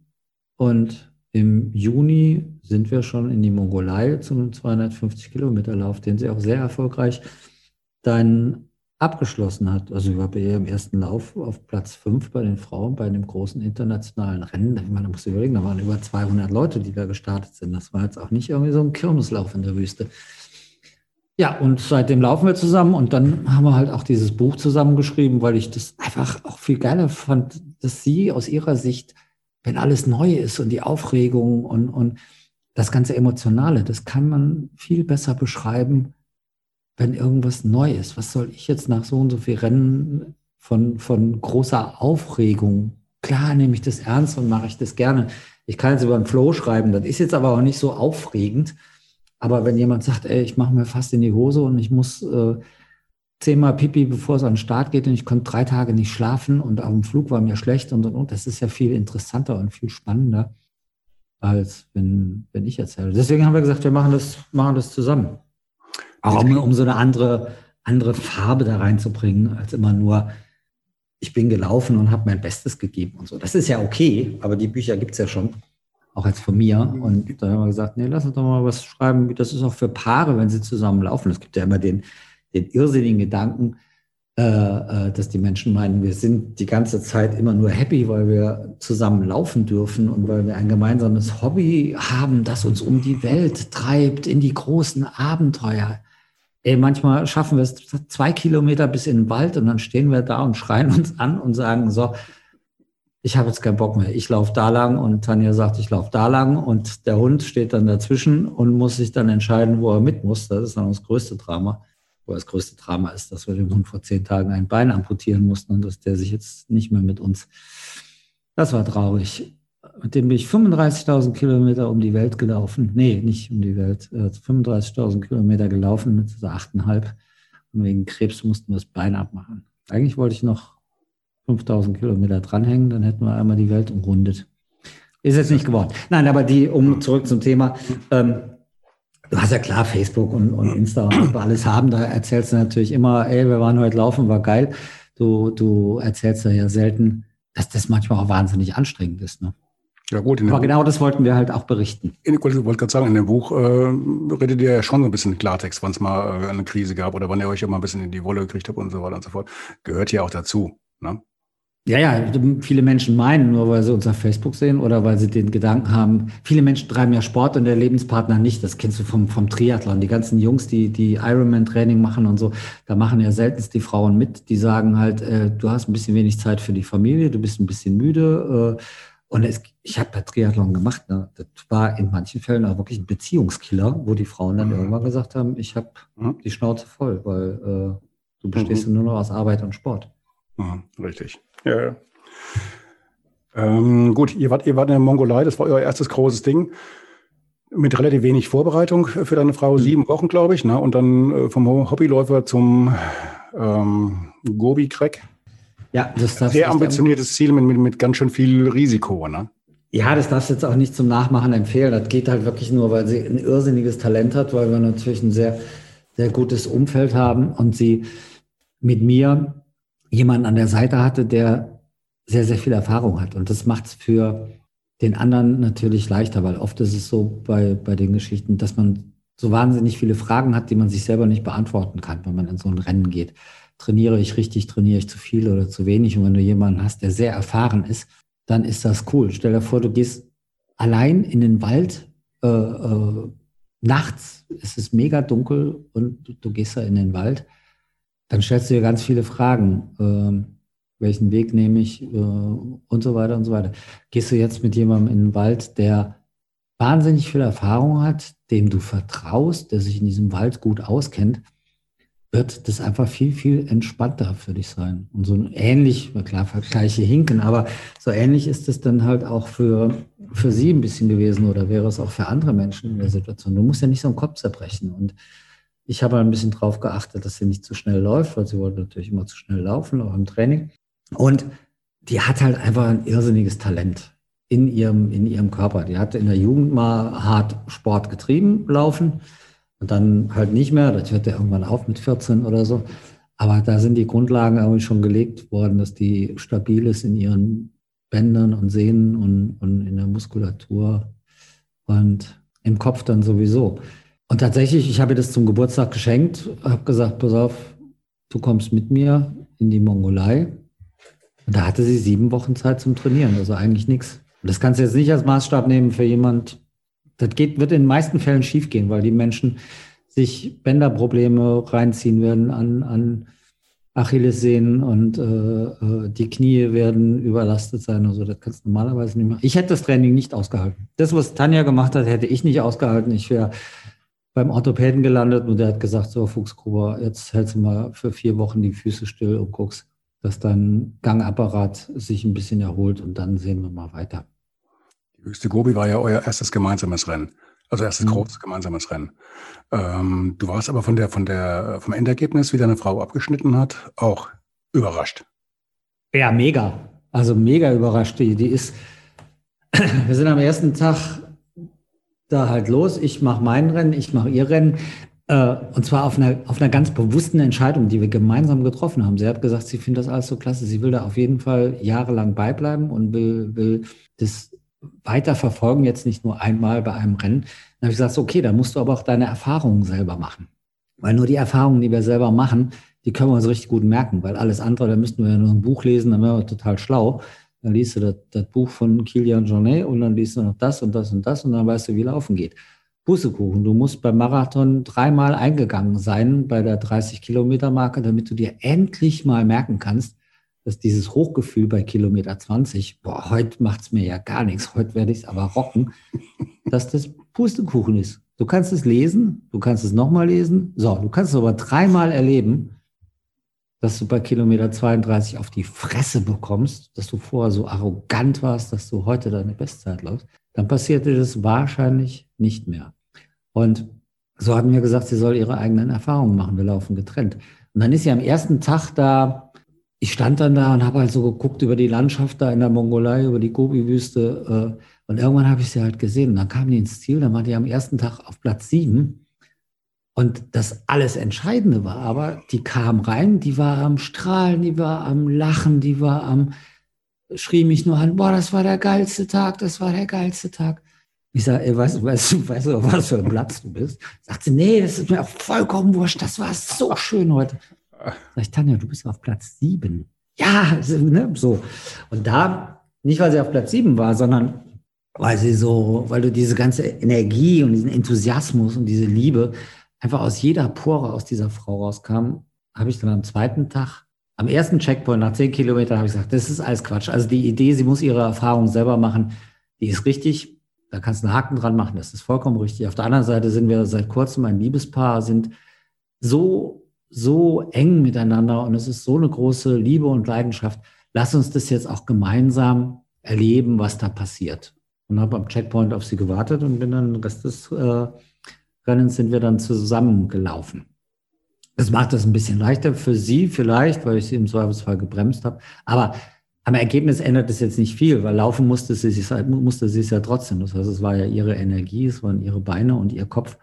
und im Juni sind wir schon in die Mongolei zu einem 250 Kilometer Lauf, den sie auch sehr erfolgreich dann abgeschlossen hat. Also ich war bei ihr im ersten Lauf auf Platz 5 bei den Frauen bei einem großen internationalen Rennen. Ich meine, da musst du überlegen, da waren über 200 Leute, die da gestartet sind. Das war jetzt auch nicht irgendwie so ein Kirmeslauf in der Wüste. Ja, und seitdem laufen wir zusammen und dann haben wir halt auch dieses Buch zusammengeschrieben, weil ich das einfach auch viel geiler fand, dass sie aus ihrer Sicht wenn alles neu ist und die Aufregung und, und das ganze Emotionale, das kann man viel besser beschreiben, wenn irgendwas neu ist. Was soll ich jetzt nach so und so viel Rennen von, von großer Aufregung? Klar nehme ich das ernst und mache ich das gerne. Ich kann jetzt über einen Flow schreiben, das ist jetzt aber auch nicht so aufregend. Aber wenn jemand sagt, ey, ich mache mir fast in die Hose und ich muss äh, zehnmal Pipi, bevor es an den Start geht und ich konnte drei Tage nicht schlafen und auf dem Flug war mir schlecht und und und. Das ist ja viel interessanter und viel spannender, als wenn, wenn ich erzähle. Deswegen haben wir gesagt, wir machen das, machen das zusammen. Auch um, um so eine andere, andere Farbe da reinzubringen, als immer nur, ich bin gelaufen und habe mein Bestes gegeben und so. Das ist ja okay, aber die Bücher gibt es ja schon, auch als von mir. Und da haben wir gesagt, nee, lass uns doch mal was schreiben. Das ist auch für Paare, wenn sie zusammen laufen. Es gibt ja immer den, den irrsinnigen Gedanken, äh, äh, dass die Menschen meinen, wir sind die ganze Zeit immer nur happy, weil wir zusammen laufen dürfen und weil wir ein gemeinsames Hobby haben, das uns um die Welt treibt, in die großen Abenteuer. Ey, manchmal schaffen wir es zwei Kilometer bis in den Wald und dann stehen wir da und schreien uns an und sagen so, ich habe jetzt keinen Bock mehr. Ich laufe da lang und Tanja sagt, ich laufe da lang und der Hund steht dann dazwischen und muss sich dann entscheiden, wo er mit muss. Das ist dann das größte Drama wo das größte Drama ist, dass wir dem Hund vor zehn Tagen ein Bein amputieren mussten und dass der sich jetzt nicht mehr mit uns. Das war traurig. Mit dem bin ich 35.000 Kilometer um die Welt gelaufen. Nee, nicht um die Welt. 35.000 Kilometer gelaufen mit so 8,5. Und wegen Krebs mussten wir das Bein abmachen. Eigentlich wollte ich noch 5000 Kilometer dranhängen, dann hätten wir einmal die Welt umrundet. Ist jetzt nicht geworden. Nein, aber die, um zurück zum Thema, ähm, du hast ja klar Facebook und, und Insta und alles haben, da erzählst du natürlich immer, ey, wir waren heute laufen, war geil. Du, du erzählst ja selten, dass das manchmal auch wahnsinnig anstrengend ist. Ne? Ja gut. Aber genau das wollten wir halt auch berichten. In, ich wollte gerade sagen, in dem Buch äh, redet ihr ja schon so ein bisschen Klartext, wann es mal äh, eine Krise gab oder wann ihr euch immer ein bisschen in die Wolle gekriegt habt und so weiter und so fort. Gehört ja auch dazu. Ne? Ja, ja, viele Menschen meinen, nur weil sie uns auf Facebook sehen oder weil sie den Gedanken haben, viele Menschen treiben ja Sport und der Lebenspartner nicht. Das kennst du vom, vom Triathlon. Die ganzen Jungs, die, die Ironman-Training machen und so, da machen ja seltenst die Frauen mit. Die sagen halt, äh, du hast ein bisschen wenig Zeit für die Familie, du bist ein bisschen müde. Äh, und es, ich habe bei Triathlon gemacht. Ne? Das war in manchen Fällen auch wirklich ein Beziehungskiller, wo die Frauen dann mhm. irgendwann gesagt haben, ich habe mhm. die Schnauze voll, weil äh, du bestehst mhm. nur noch aus Arbeit und Sport. Richtig. Ja, ja. Ähm, gut, ihr wart, ihr wart in der Mongolei, das war euer erstes großes Ding. Mit relativ wenig Vorbereitung für deine Frau, mhm. sieben Wochen, glaube ich, ne? und dann äh, vom Hobbyläufer zum ähm, Gobi-Crack. Ja, das darf Sehr ambitioniertes Ziel mit, mit, mit ganz schön viel Risiko, ne? Ja, das darfst du jetzt auch nicht zum Nachmachen empfehlen. Das geht halt wirklich nur, weil sie ein irrsinniges Talent hat, weil wir natürlich ein sehr, sehr gutes Umfeld haben und sie mit mir jemanden an der Seite hatte, der sehr, sehr viel Erfahrung hat. Und das macht es für den anderen natürlich leichter, weil oft ist es so bei, bei den Geschichten, dass man so wahnsinnig viele Fragen hat, die man sich selber nicht beantworten kann, wenn man in so ein Rennen geht. Trainiere ich richtig, trainiere ich zu viel oder zu wenig? Und wenn du jemanden hast, der sehr erfahren ist, dann ist das cool. Stell dir vor, du gehst allein in den Wald, äh, äh, nachts, es ist mega dunkel und du, du gehst da in den Wald dann stellst du dir ganz viele Fragen. Ähm, welchen Weg nehme ich äh, und so weiter und so weiter. Gehst du jetzt mit jemandem in den Wald, der wahnsinnig viel Erfahrung hat, dem du vertraust, der sich in diesem Wald gut auskennt, wird das einfach viel, viel entspannter für dich sein. Und so ähnlich, klar, Vergleiche hinken, aber so ähnlich ist es dann halt auch für, für sie ein bisschen gewesen oder wäre es auch für andere Menschen in der Situation. Du musst ja nicht so einen Kopf zerbrechen. Und ich habe ein bisschen darauf geachtet, dass sie nicht zu schnell läuft, weil sie wollte natürlich immer zu schnell laufen, auch im Training. Und die hat halt einfach ein irrsinniges Talent in ihrem, in ihrem Körper. Die hatte in der Jugend mal hart Sport getrieben, laufen und dann halt nicht mehr. Das hört ja irgendwann auf mit 14 oder so. Aber da sind die Grundlagen irgendwie schon gelegt worden, dass die stabil ist in ihren Bändern und Sehnen und, und in der Muskulatur und im Kopf dann sowieso. Und tatsächlich, ich habe ihr das zum Geburtstag geschenkt, habe gesagt, pass auf, du kommst mit mir in die Mongolei. Und da hatte sie sieben Wochen Zeit zum Trainieren, also eigentlich nichts. Und das kannst du jetzt nicht als Maßstab nehmen für jemand, das geht, wird in den meisten Fällen schiefgehen, weil die Menschen sich Bänderprobleme reinziehen werden an, an Achillessehnen und äh, äh die Knie werden überlastet sein. Also das kannst du normalerweise nicht machen. Ich hätte das Training nicht ausgehalten. Das, was Tanja gemacht hat, hätte ich nicht ausgehalten. Ich wäre beim Orthopäden gelandet und der hat gesagt, so Fuchsgruber, jetzt hältst du mal für vier Wochen die Füße still und guckst, dass dein Gangapparat sich ein bisschen erholt und dann sehen wir mal weiter. Die höchste Gobi war ja euer erstes gemeinsames Rennen. Also erstes mhm. großes gemeinsames Rennen. Ähm, du warst aber von der, von der, vom Endergebnis, wie deine Frau abgeschnitten hat, auch überrascht. Ja, mega. Also mega überrascht. Die, die ist, [CLEARS THROAT] wir sind am ersten Tag da halt los, ich mache mein Rennen, ich mache ihr Rennen. Äh, und zwar auf einer, auf einer ganz bewussten Entscheidung, die wir gemeinsam getroffen haben. Sie hat gesagt, sie findet das alles so klasse. Sie will da auf jeden Fall jahrelang beibleiben und will, will das weiter verfolgen, jetzt nicht nur einmal bei einem Rennen. Dann habe ich gesagt, okay, da musst du aber auch deine Erfahrungen selber machen. Weil nur die Erfahrungen, die wir selber machen, die können wir uns richtig gut merken, weil alles andere, da müssten wir ja nur ein Buch lesen, dann wären wir total schlau. Dann liest du das, das Buch von Kilian Jornet und dann liest du noch das und das und das und dann weißt du, wie laufen geht. Bussekuchen, du musst beim Marathon dreimal eingegangen sein bei der 30-Kilometer-Marke, damit du dir endlich mal merken kannst, dass dieses Hochgefühl bei Kilometer 20, boah, heute macht es mir ja gar nichts, heute werde ich es aber rocken, dass das Pustekuchen ist. Du kannst es lesen, du kannst es nochmal lesen, so, du kannst es aber dreimal erleben dass du bei Kilometer 32 auf die Fresse bekommst, dass du vorher so arrogant warst, dass du heute deine Bestzeit läufst, dann passiert dir das wahrscheinlich nicht mehr. Und so hatten wir gesagt, sie soll ihre eigenen Erfahrungen machen. Wir laufen getrennt. Und dann ist sie am ersten Tag da, ich stand dann da und habe halt so geguckt über die Landschaft da in der Mongolei, über die Gobi-Wüste. Äh, und irgendwann habe ich sie halt gesehen. Und dann kam die ins Ziel, dann war die am ersten Tag auf Platz sieben. Und das alles Entscheidende war aber, die kam rein, die war am Strahlen, die war am Lachen, die war am, schrie mich nur an, boah, das war der geilste Tag, das war der geilste Tag. Ich sage, ey, weißt, weißt, weißt du, was für ein Platz du bist? Sagt sie, nee, das ist mir auch vollkommen wurscht, das war so schön heute. Sag ich, Tanja, du bist auf Platz sieben. Ja, ne, so. Und da, nicht weil sie auf Platz sieben war, sondern weil sie so, weil du diese ganze Energie und diesen Enthusiasmus und diese Liebe einfach aus jeder Pore aus dieser Frau rauskam, habe ich dann am zweiten Tag, am ersten Checkpoint nach zehn Kilometern, habe ich gesagt, das ist alles Quatsch. Also die Idee, sie muss ihre Erfahrung selber machen, die ist richtig. Da kannst du einen Haken dran machen, das ist vollkommen richtig. Auf der anderen Seite sind wir seit kurzem ein Liebespaar, sind so, so eng miteinander und es ist so eine große Liebe und Leidenschaft. Lass uns das jetzt auch gemeinsam erleben, was da passiert. Und habe am Checkpoint auf sie gewartet und bin dann den Rest des äh, Rennens sind wir dann zusammengelaufen. Das macht es ein bisschen leichter für sie vielleicht, weil ich sie im Zweifelsfall gebremst habe. Aber am Ergebnis ändert es jetzt nicht viel, weil laufen musste sie, musste sie es ja trotzdem. Das heißt, es war ja ihre Energie, es waren ihre Beine und ihr Kopf,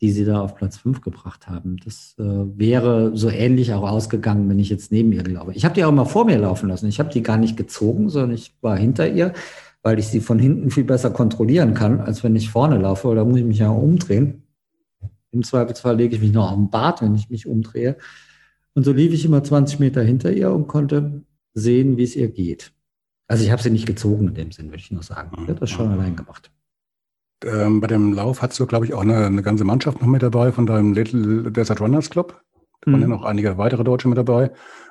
die sie da auf Platz fünf gebracht haben. Das äh, wäre so ähnlich auch ausgegangen, wenn ich jetzt neben ihr glaube. Ich habe die auch mal vor mir laufen lassen. Ich habe die gar nicht gezogen, sondern ich war hinter ihr, weil ich sie von hinten viel besser kontrollieren kann, als wenn ich vorne laufe. Oder muss ich mich ja umdrehen. Im Zweifelsfall lege ich mich noch auf den Bart, wenn ich mich umdrehe. Und so lief ich immer 20 Meter hinter ihr und konnte sehen, wie es ihr geht. Also ich habe sie nicht gezogen in dem Sinn, würde ich nur sagen. Ich habe das schon allein gemacht. Ähm, bei dem Lauf hast du, glaube ich, auch eine, eine, ganze Mannschaft noch mit dabei von deinem Little Desert Runners Club. Da waren mhm. ja noch einige weitere Deutsche mit dabei.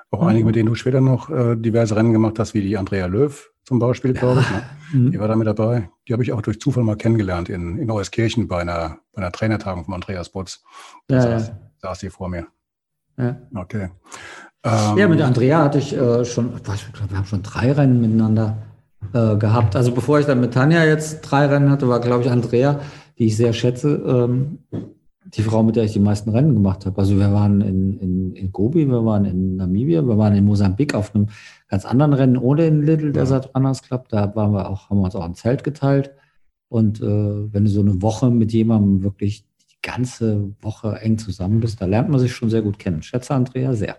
Auch mhm. einige, mit denen du später noch äh, diverse Rennen gemacht hast, wie die Andrea Löw zum Beispiel, glaube ich. Ne? [LAUGHS] Mhm. Die war da mit dabei. Die habe ich auch durch Zufall mal kennengelernt in, in Euskirchen bei einer, bei einer Trainertagung von Andreas Butz. Da ja, saß, ja. saß die vor mir. Ja. Okay. Ähm, ja, mit Andrea hatte ich äh, schon, ich glaube, wir haben schon drei Rennen miteinander äh, gehabt. Also bevor ich dann mit Tanja jetzt drei Rennen hatte, war, glaube ich, Andrea, die ich sehr schätze, ähm, die Frau, mit der ich die meisten Rennen gemacht habe. Also wir waren in, in, in Gobi, wir waren in Namibia, wir waren in Mosambik auf einem ganz anderen Rennen ohne den Little Desert Runners Club. Da waren wir auch, haben wir uns auch ein Zelt geteilt. Und äh, wenn du so eine Woche mit jemandem wirklich die ganze Woche eng zusammen bist, da lernt man sich schon sehr gut kennen. Schätze Andrea sehr.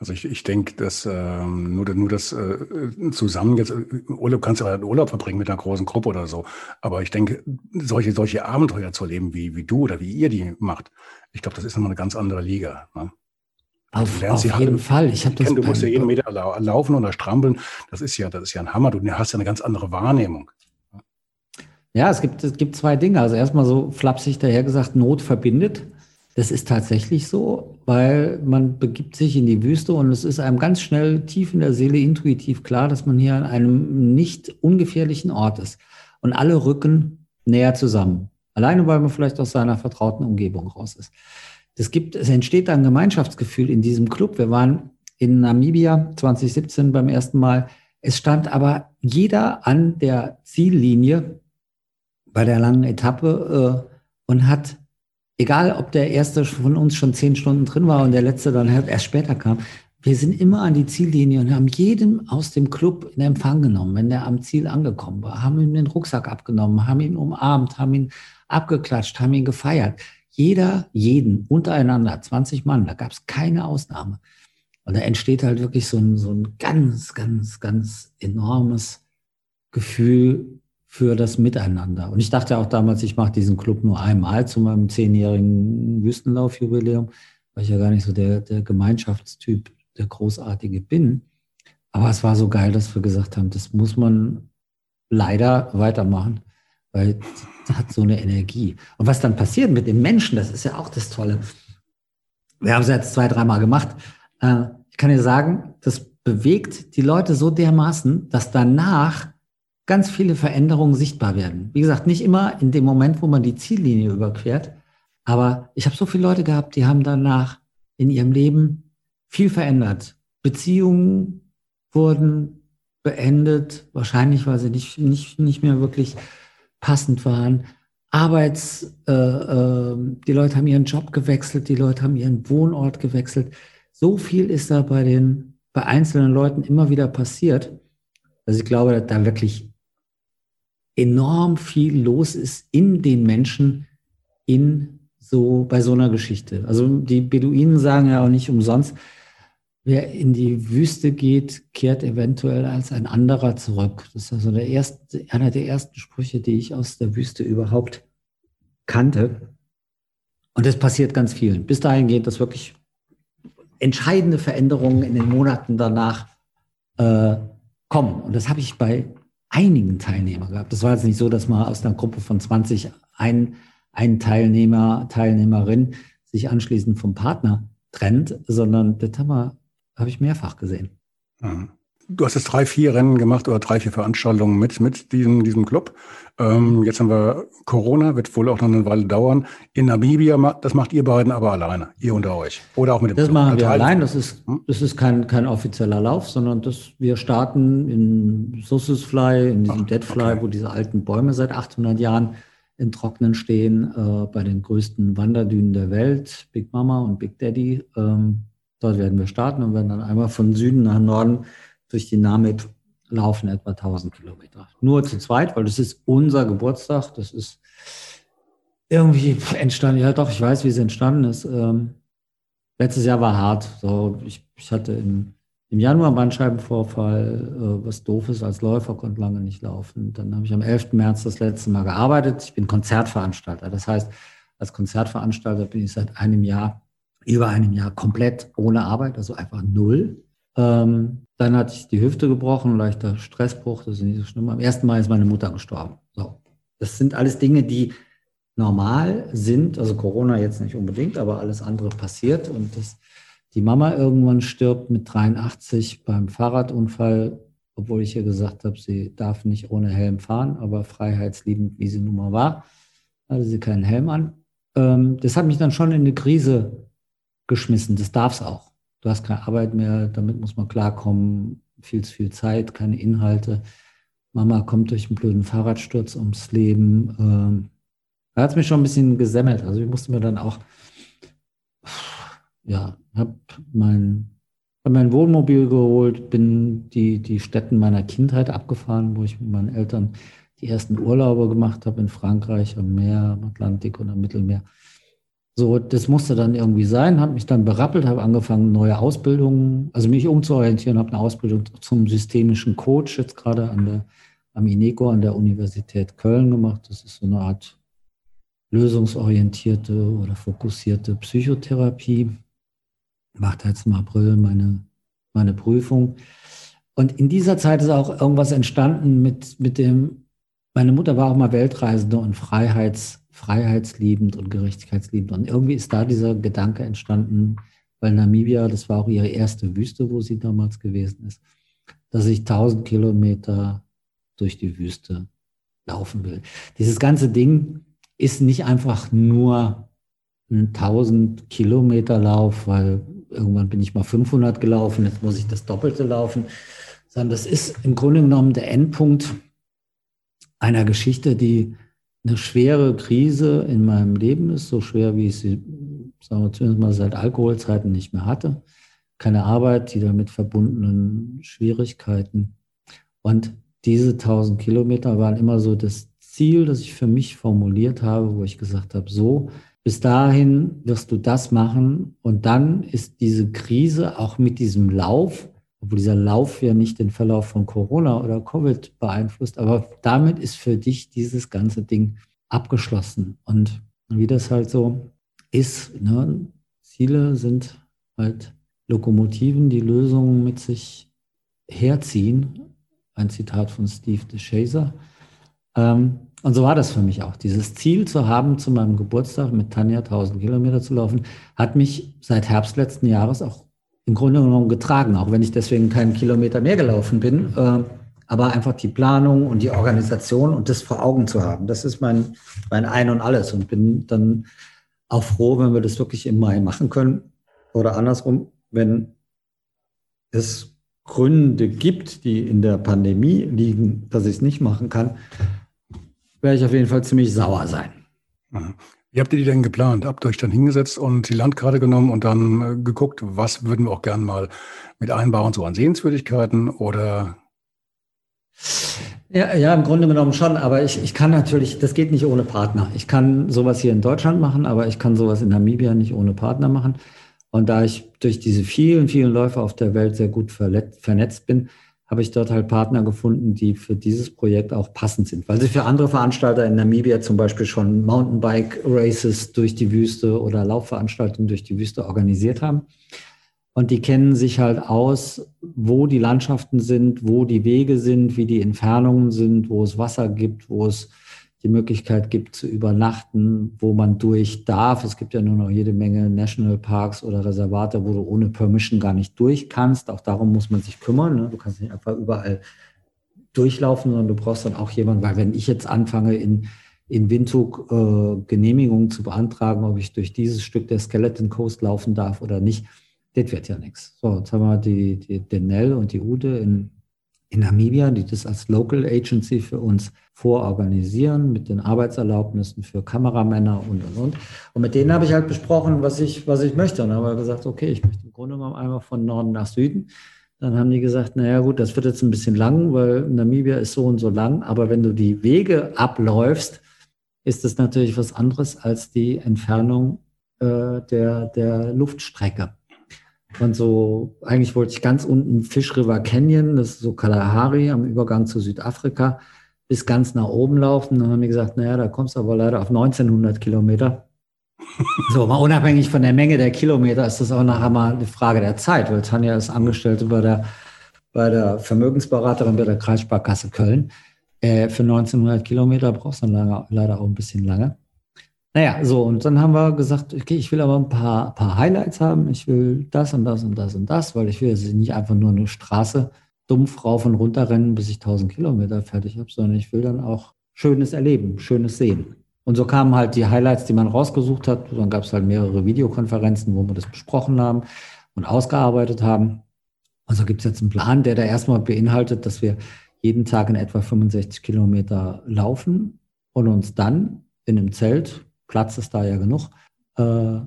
Also ich, ich denke, dass ähm, nur, nur das äh, zusammen jetzt, äh, Urlaub kannst du ja einen Urlaub verbringen mit einer großen Gruppe oder so. Aber ich denke, solche, solche Abenteuer zu erleben, wie, wie du oder wie ihr die macht, ich glaube, das ist nochmal eine ganz andere Liga. Ne? Auf, auf jeden alle, Fall. Ich habe das. Du musst ja jeden Meter laufen oder strampeln. Das ist ja, das ist ja ein Hammer. Du hast ja eine ganz andere Wahrnehmung. Ja, es gibt, es gibt zwei Dinge. Also erstmal so flapsig daher gesagt, Not verbindet. Das ist tatsächlich so, weil man begibt sich in die Wüste und es ist einem ganz schnell tief in der Seele intuitiv klar, dass man hier an einem nicht ungefährlichen Ort ist. Und alle rücken näher zusammen. Alleine, weil man vielleicht aus seiner vertrauten Umgebung raus ist. Es gibt, es entsteht ein Gemeinschaftsgefühl in diesem Club. Wir waren in Namibia 2017 beim ersten Mal. Es stand aber jeder an der Ziellinie bei der langen Etappe äh, und hat egal ob der erste von uns schon zehn Stunden drin war und der letzte dann halt erst später kam, wir sind immer an die Ziellinie und haben jeden aus dem Club in Empfang genommen, wenn der am Ziel angekommen war, haben ihm den Rucksack abgenommen, haben ihn umarmt, haben ihn abgeklatscht, haben ihn gefeiert. Jeder, jeden, untereinander, 20 Mann, da gab es keine Ausnahme. Und da entsteht halt wirklich so ein, so ein ganz, ganz, ganz enormes Gefühl für das Miteinander. Und ich dachte auch damals, ich mache diesen Club nur einmal zu meinem zehnjährigen Wüstenlaufjubiläum, weil ich ja gar nicht so der, der Gemeinschaftstyp, der Großartige bin. Aber es war so geil, dass wir gesagt haben, das muss man leider weitermachen, weil es hat so eine Energie. Und was dann passiert mit den Menschen, das ist ja auch das Tolle. Wir haben es jetzt zwei, dreimal gemacht. Äh, ich kann dir sagen, das bewegt die Leute so dermaßen, dass danach ganz viele Veränderungen sichtbar werden. Wie gesagt, nicht immer in dem Moment, wo man die Ziellinie überquert, aber ich habe so viele Leute gehabt, die haben danach in ihrem Leben viel verändert. Beziehungen wurden beendet, wahrscheinlich, weil sie nicht, nicht, nicht mehr wirklich passend waren. Arbeits, äh, äh, die Leute haben ihren Job gewechselt, die Leute haben ihren Wohnort gewechselt. so viel ist da bei den, bei einzelnen Leuten immer wieder passiert, dass ich glaube, dass da wirklich enorm viel los ist in den Menschen in so, bei so einer Geschichte. Also die Beduinen sagen ja auch nicht umsonst, wer in die Wüste geht, kehrt eventuell als ein anderer zurück. Das ist also der erste, einer der ersten Sprüche, die ich aus der Wüste überhaupt kannte. Und das passiert ganz vielen. Bis dahin geht das wirklich entscheidende Veränderungen in den Monaten danach äh, kommen. Und das habe ich bei einigen Teilnehmern gehabt. Das war jetzt nicht so, dass man aus einer Gruppe von 20 ein, ein Teilnehmer, Teilnehmerin sich anschließend vom Partner trennt, sondern das habe hab ich mehrfach gesehen. Mhm. Du hast jetzt drei, vier Rennen gemacht oder drei, vier Veranstaltungen mit, mit diesem, diesem Club. Ähm, jetzt haben wir Corona, wird wohl auch noch eine Weile dauern. In Namibia, das macht ihr beiden aber alleine, ihr unter euch. Oder auch mit dem Das Club. machen wir allein. Das ist, hm? das ist kein, kein offizieller Lauf, sondern das, wir starten in Sussusfly, in diesem Ach, Deadfly, okay. wo diese alten Bäume seit 800 Jahren in Trocknen stehen, äh, bei den größten Wanderdünen der Welt, Big Mama und Big Daddy. Ähm, dort werden wir starten und werden dann einmal von Süden nach Norden durch die Namib laufen etwa 1000 Kilometer. Nur zu zweit, weil das ist unser Geburtstag. Das ist irgendwie entstanden. Ja, doch, ich weiß, wie es entstanden ist. Ähm, letztes Jahr war hart. So, ich, ich hatte im, im Januar Bandscheibenvorfall, äh, was doof ist als Läufer, konnte lange nicht laufen. Dann habe ich am 11. März das letzte Mal gearbeitet. Ich bin Konzertveranstalter. Das heißt, als Konzertveranstalter bin ich seit einem Jahr, über einem Jahr komplett ohne Arbeit, also einfach null. Ähm, dann hatte ich die Hüfte gebrochen, leichter Stressbruch, das ist nicht so schlimm. Am ersten Mal ist meine Mutter gestorben. So. Das sind alles Dinge, die normal sind. Also Corona jetzt nicht unbedingt, aber alles andere passiert. Und dass die Mama irgendwann stirbt mit 83 beim Fahrradunfall, obwohl ich ihr gesagt habe, sie darf nicht ohne Helm fahren, aber freiheitsliebend, wie sie nun mal war, hatte sie keinen Helm an. Ähm, das hat mich dann schon in eine Krise geschmissen. Das darf es auch du hast keine Arbeit mehr, damit muss man klarkommen, viel zu viel Zeit, keine Inhalte. Mama kommt durch einen blöden Fahrradsturz ums Leben. Ähm, da hat es mich schon ein bisschen gesemmelt. Also ich musste mir dann auch, ja, habe mein, hab mein Wohnmobil geholt, bin die, die Städten meiner Kindheit abgefahren, wo ich mit meinen Eltern die ersten Urlaube gemacht habe in Frankreich am Meer, am Atlantik und am Mittelmeer. So, das musste dann irgendwie sein, habe mich dann berappelt, habe angefangen, neue Ausbildungen, also mich umzuorientieren, habe eine Ausbildung zum systemischen Coach jetzt gerade an der, am INECO an der Universität Köln gemacht. Das ist so eine Art lösungsorientierte oder fokussierte Psychotherapie. Macht jetzt im April meine, meine Prüfung. Und in dieser Zeit ist auch irgendwas entstanden mit, mit dem, meine Mutter war auch mal Weltreisende und Freiheits- freiheitsliebend und gerechtigkeitsliebend. Und irgendwie ist da dieser Gedanke entstanden, weil Namibia, das war auch ihre erste Wüste, wo sie damals gewesen ist, dass ich 1000 Kilometer durch die Wüste laufen will. Dieses ganze Ding ist nicht einfach nur ein 1000 Kilometer Lauf, weil irgendwann bin ich mal 500 gelaufen, jetzt muss ich das Doppelte laufen, sondern das ist im Grunde genommen der Endpunkt einer Geschichte, die eine schwere Krise in meinem Leben ist, so schwer, wie ich sie, sagen wir zumindest mal seit Alkoholzeiten nicht mehr hatte. Keine Arbeit, die damit verbundenen Schwierigkeiten. Und diese 1000 Kilometer waren immer so das Ziel, das ich für mich formuliert habe, wo ich gesagt habe, so, bis dahin wirst du das machen und dann ist diese Krise auch mit diesem Lauf obwohl dieser Lauf ja nicht den Verlauf von Corona oder Covid beeinflusst, aber damit ist für dich dieses ganze Ding abgeschlossen. Und wie das halt so ist, ne? Ziele sind halt Lokomotiven, die Lösungen mit sich herziehen. Ein Zitat von Steve DeShazer. Ähm, und so war das für mich auch. Dieses Ziel zu haben, zu meinem Geburtstag mit Tanja 1000 Kilometer zu laufen, hat mich seit Herbst letzten Jahres auch im Grunde genommen getragen, auch wenn ich deswegen keinen Kilometer mehr gelaufen bin. Äh, aber einfach die Planung und die Organisation und das vor Augen zu haben, das ist mein, mein Ein und Alles. Und bin dann auch froh, wenn wir das wirklich im Mai machen können. Oder andersrum, wenn es Gründe gibt, die in der Pandemie liegen, dass ich es nicht machen kann, werde ich auf jeden Fall ziemlich sauer sein. Wie habt ihr die denn geplant? Habt ihr euch dann hingesetzt und die Landkarte genommen und dann äh, geguckt, was würden wir auch gern mal mit einbauen, so an Sehenswürdigkeiten oder? Ja, ja, im Grunde genommen schon, aber ich, ich kann natürlich, das geht nicht ohne Partner. Ich kann sowas hier in Deutschland machen, aber ich kann sowas in Namibia nicht ohne Partner machen. Und da ich durch diese vielen, vielen Läufe auf der Welt sehr gut vernetzt bin, habe ich dort halt Partner gefunden, die für dieses Projekt auch passend sind, weil sie für andere Veranstalter in Namibia zum Beispiel schon Mountainbike-Races durch die Wüste oder Laufveranstaltungen durch die Wüste organisiert haben. Und die kennen sich halt aus, wo die Landschaften sind, wo die Wege sind, wie die Entfernungen sind, wo es Wasser gibt, wo es die Möglichkeit gibt zu übernachten, wo man durch darf. Es gibt ja nur noch jede Menge Nationalparks oder Reservate, wo du ohne Permission gar nicht durch kannst. Auch darum muss man sich kümmern. Ne? Du kannst nicht einfach überall durchlaufen, sondern du brauchst dann auch jemanden, weil wenn ich jetzt anfange in, in Windhoek äh, Genehmigungen zu beantragen, ob ich durch dieses Stück der Skeleton Coast laufen darf oder nicht, das wird ja nichts. So, jetzt haben wir die, die, den Nell und die Ude in in Namibia, die das als Local Agency für uns vororganisieren mit den Arbeitserlaubnissen für Kameramänner und und und. Und mit denen habe ich halt besprochen, was ich, was ich möchte. Und dann haben wir gesagt, okay, ich möchte im Grunde genommen einmal von Norden nach Süden. Dann haben die gesagt, naja gut, das wird jetzt ein bisschen lang, weil Namibia ist so und so lang. Aber wenn du die Wege abläufst, ist das natürlich was anderes als die Entfernung äh, der, der Luftstrecke. Und so, eigentlich wollte ich ganz unten Fish River Canyon, das ist so Kalahari am Übergang zu Südafrika, bis ganz nach oben laufen. Und dann haben die gesagt, naja, da kommst du aber leider auf 1900 Kilometer. [LAUGHS] So, mal unabhängig von der Menge der Kilometer ist das auch nachher mal eine Frage der Zeit, weil Tanja ist Angestellte bei der, bei der Vermögensberaterin bei der Kreissparkasse Köln. Äh, für 1900 Kilometer brauchst du dann leider auch ein bisschen lange. Naja, so, und dann haben wir gesagt, okay, ich will aber ein paar, paar Highlights haben. Ich will das und das und das und das, weil ich will jetzt nicht einfach nur eine Straße dumpf rauf und runter rennen, bis ich 1000 Kilometer fertig habe, sondern ich will dann auch Schönes erleben, Schönes sehen. Und so kamen halt die Highlights, die man rausgesucht hat. Dann gab es halt mehrere Videokonferenzen, wo wir das besprochen haben und ausgearbeitet haben. Und so gibt es jetzt einen Plan, der da erstmal beinhaltet, dass wir jeden Tag in etwa 65 Kilometer laufen und uns dann in einem Zelt Platz ist da ja genug, äh,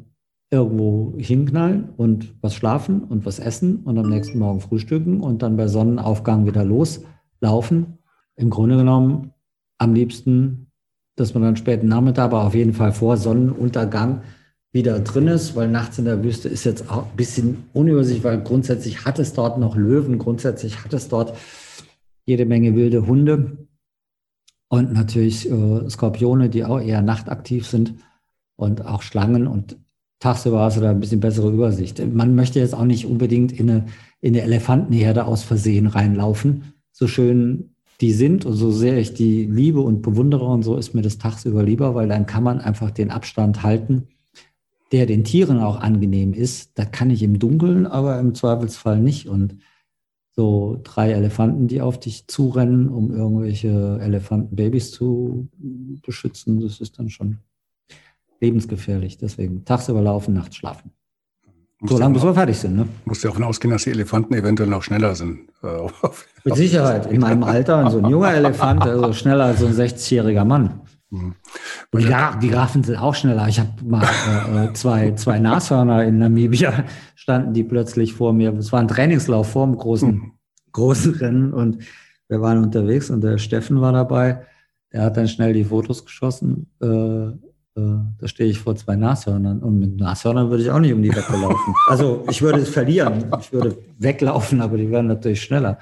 irgendwo hinknallen und was schlafen und was essen und am nächsten Morgen frühstücken und dann bei Sonnenaufgang wieder loslaufen. Im Grunde genommen am liebsten, dass man dann späten Nachmittag, aber auf jeden Fall vor Sonnenuntergang wieder drin ist, weil nachts in der Wüste ist jetzt auch ein bisschen unübersichtlich, weil grundsätzlich hat es dort noch Löwen, grundsätzlich hat es dort jede Menge wilde Hunde. Und natürlich äh, Skorpione, die auch eher nachtaktiv sind und auch Schlangen. Und tagsüber hast du da ein bisschen bessere Übersicht. Man möchte jetzt auch nicht unbedingt in eine, in eine Elefantenherde aus Versehen reinlaufen. So schön die sind und so sehr ich die liebe und bewundere und so ist mir das tagsüber lieber, weil dann kann man einfach den Abstand halten, der den Tieren auch angenehm ist. Das kann ich im Dunkeln, aber im Zweifelsfall nicht. Und so drei Elefanten, die auf dich zurennen, um irgendwelche Elefantenbabys zu beschützen. Das ist dann schon lebensgefährlich. Deswegen tagsüber laufen, nachts schlafen. so lange, bis wir fertig sind. Ne? Musst du davon ausgehen, dass die Elefanten eventuell noch schneller sind. Äh, Mit Sicherheit. In meinem Alter, so ein junger Elefant, also schneller als so ein 60-jähriger Mann. Mhm. Und ja, die Grafen sind auch schneller. Ich habe mal äh, äh, zwei, zwei Nashörner in Namibia [LAUGHS] standen die plötzlich vor mir. Es war ein Trainingslauf vor dem großen, mhm. großen Rennen und wir waren unterwegs und der Steffen war dabei. Er hat dann schnell die Fotos geschossen. Äh, äh, da stehe ich vor zwei Nashörnern und mit Nashörnern würde ich auch nicht um die Wette laufen. [LAUGHS] Also ich würde es verlieren. Ich würde weglaufen, aber die wären natürlich schneller.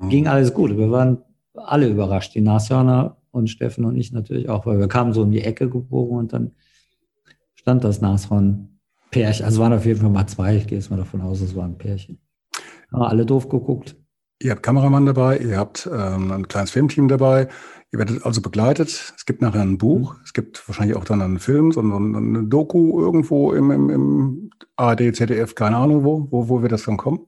Mhm. Ging alles gut. Wir waren alle überrascht. Die Nashörner und Steffen und ich natürlich auch, weil wir kamen so in die Ecke gebogen und dann stand das Nashorn-Pärchen. Also waren auf jeden Fall mal zwei. Ich gehe jetzt mal davon aus, es waren Pärchen. Haben alle doof geguckt. Ihr habt Kameramann dabei, ihr habt ähm, ein kleines Filmteam dabei, ihr werdet also begleitet. Es gibt nachher ein Buch, es gibt wahrscheinlich auch dann einen Film, sondern eine Doku irgendwo im, im, im ARD, ZDF, keine Ahnung wo, wo, wo wird das dann kommen?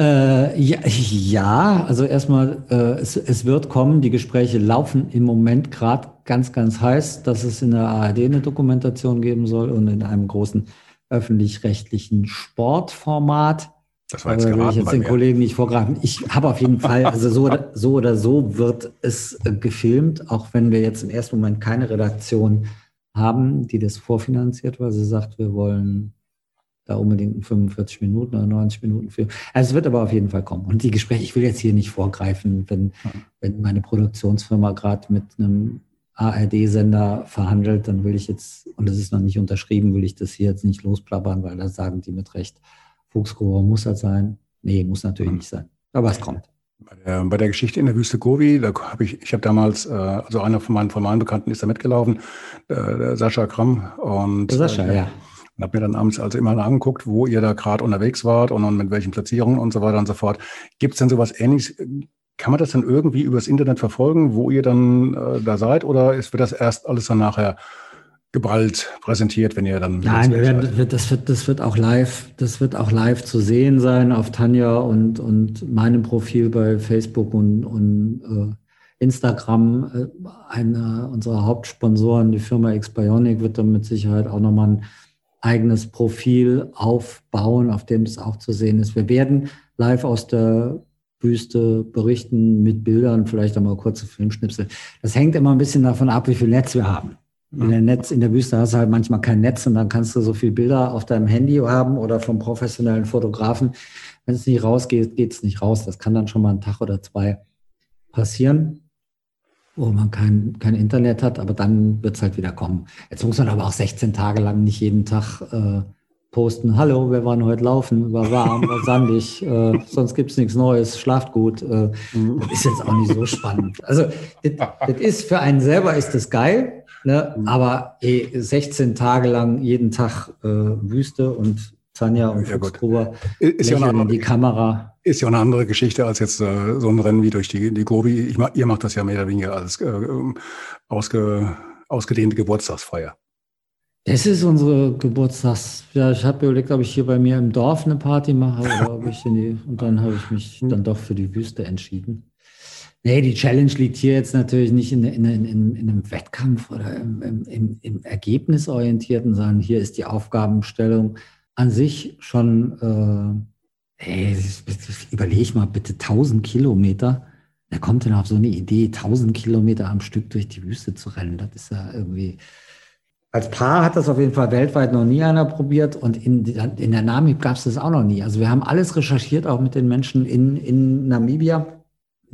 Äh, ja, ja, also erstmal, äh, es, es wird kommen. Die Gespräche laufen im Moment gerade ganz, ganz heiß, dass es in der ARD eine Dokumentation geben soll und in einem großen öffentlich-rechtlichen Sportformat. Das war jetzt Aber will ich jetzt den Kollegen nicht vorgreifen. Ich habe auf jeden Fall, also so oder, so oder so wird es äh, gefilmt, auch wenn wir jetzt im ersten Moment keine Redaktion haben, die das vorfinanziert, weil sie sagt, wir wollen da unbedingt 45 Minuten oder 90 Minuten Film. Also es wird aber auf jeden Fall kommen. Und die Gespräche, ich will jetzt hier nicht vorgreifen, wenn, wenn meine Produktionsfirma gerade mit einem ARD-Sender verhandelt, dann will ich jetzt, und das ist noch nicht unterschrieben, will ich das hier jetzt nicht losplappern, weil da sagen die mit Recht, Fuchsgruber muss das sein. Nee, muss natürlich mhm. nicht sein. Aber es kommt. Bei der, bei der, Geschichte in der Wüste Gobi, da habe ich, ich habe damals, äh, also einer von meinen, von meinen Bekannten ist da mitgelaufen, äh, der Sascha Kramm. Und, Sascha, äh, ja. Und habe mir dann abends also immer angeguckt, wo ihr da gerade unterwegs wart und, und mit welchen Platzierungen und so weiter und so fort. Gibt es denn sowas ähnliches? Kann man das dann irgendwie übers Internet verfolgen, wo ihr dann äh, da seid? Oder ist, wird das erst alles dann nachher geballt präsentiert, wenn ihr dann. Nein, wir werden, das, wird, das wird auch live, das wird auch live zu sehen sein auf Tanja und, und meinem Profil bei Facebook und, und äh, Instagram. Äh, einer unserer Hauptsponsoren, die Firma Xbionic, wird dann mit Sicherheit auch nochmal ein eigenes Profil aufbauen, auf dem das auch zu sehen ist. Wir werden live aus der Wüste berichten mit Bildern, vielleicht auch mal kurze Filmschnipsel. Das hängt immer ein bisschen davon ab, wie viel Netz wir haben. In der Netz, in der Wüste hast du halt manchmal kein Netz und dann kannst du so viele Bilder auf deinem Handy haben oder vom professionellen Fotografen. Wenn es nicht rausgeht, geht es nicht raus. Das kann dann schon mal einen Tag oder zwei passieren, wo man kein, kein Internet hat, aber dann wird es halt wieder kommen. Jetzt muss man aber auch 16 Tage lang nicht jeden Tag äh, posten, hallo, wir waren heute laufen, war warm, war sandig, äh, sonst gibt es nichts Neues, schlaft gut. Äh, das ist jetzt auch nicht so spannend. Also das, ist für einen selber ist das geil, Ne? Mhm. Aber eh, 16 Tage lang jeden Tag äh, Wüste und Tanja und ja, Gruber ist ja in die Kamera. Ist ja eine andere Geschichte als jetzt äh, so ein Rennen wie durch die, die Gobi. Ich, ihr macht das ja mehr oder weniger als äh, ausge, ausgedehnte Geburtstagsfeier. Das ist unsere Geburtstags. Ja, ich habe überlegt, ob ich hier bei mir im Dorf eine Party mache oder [LAUGHS] ob ich in die. Und dann habe ich mich dann doch für die Wüste entschieden. Nee, die Challenge liegt hier jetzt natürlich nicht in, in, in, in einem Wettkampf oder im, im, im, Ergebnisorientierten, sondern hier ist die Aufgabenstellung an sich schon, äh, ey, überleg mal bitte 1000 Kilometer. Wer kommt denn auf so eine Idee, 1000 Kilometer am Stück durch die Wüste zu rennen? Das ist ja irgendwie. Als Paar hat das auf jeden Fall weltweit noch nie einer probiert und in, in der Namib gab es das auch noch nie. Also wir haben alles recherchiert, auch mit den Menschen in, in Namibia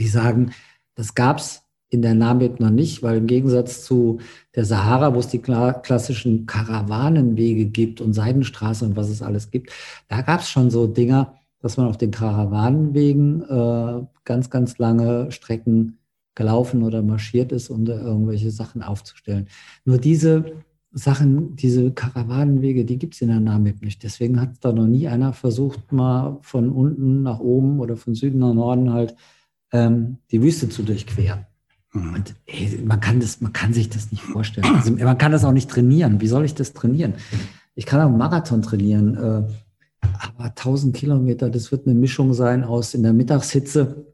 die sagen, das gab es in der Namib noch nicht, weil im Gegensatz zu der Sahara, wo es die klassischen Karawanenwege gibt und Seidenstraße und was es alles gibt, da gab es schon so Dinger, dass man auf den Karawanenwegen äh, ganz, ganz lange Strecken gelaufen oder marschiert ist, um da irgendwelche Sachen aufzustellen. Nur diese Sachen, diese Karawanenwege, die gibt es in der Namib nicht. Deswegen hat da noch nie einer versucht, mal von unten nach oben oder von Süden nach Norden halt ähm, die Wüste zu durchqueren. Mhm. Und ey, man kann das, man kann sich das nicht vorstellen. Also, man kann das auch nicht trainieren. Wie soll ich das trainieren? Ich kann auch einen Marathon trainieren, äh, aber 1000 Kilometer, das wird eine Mischung sein aus in der Mittagshitze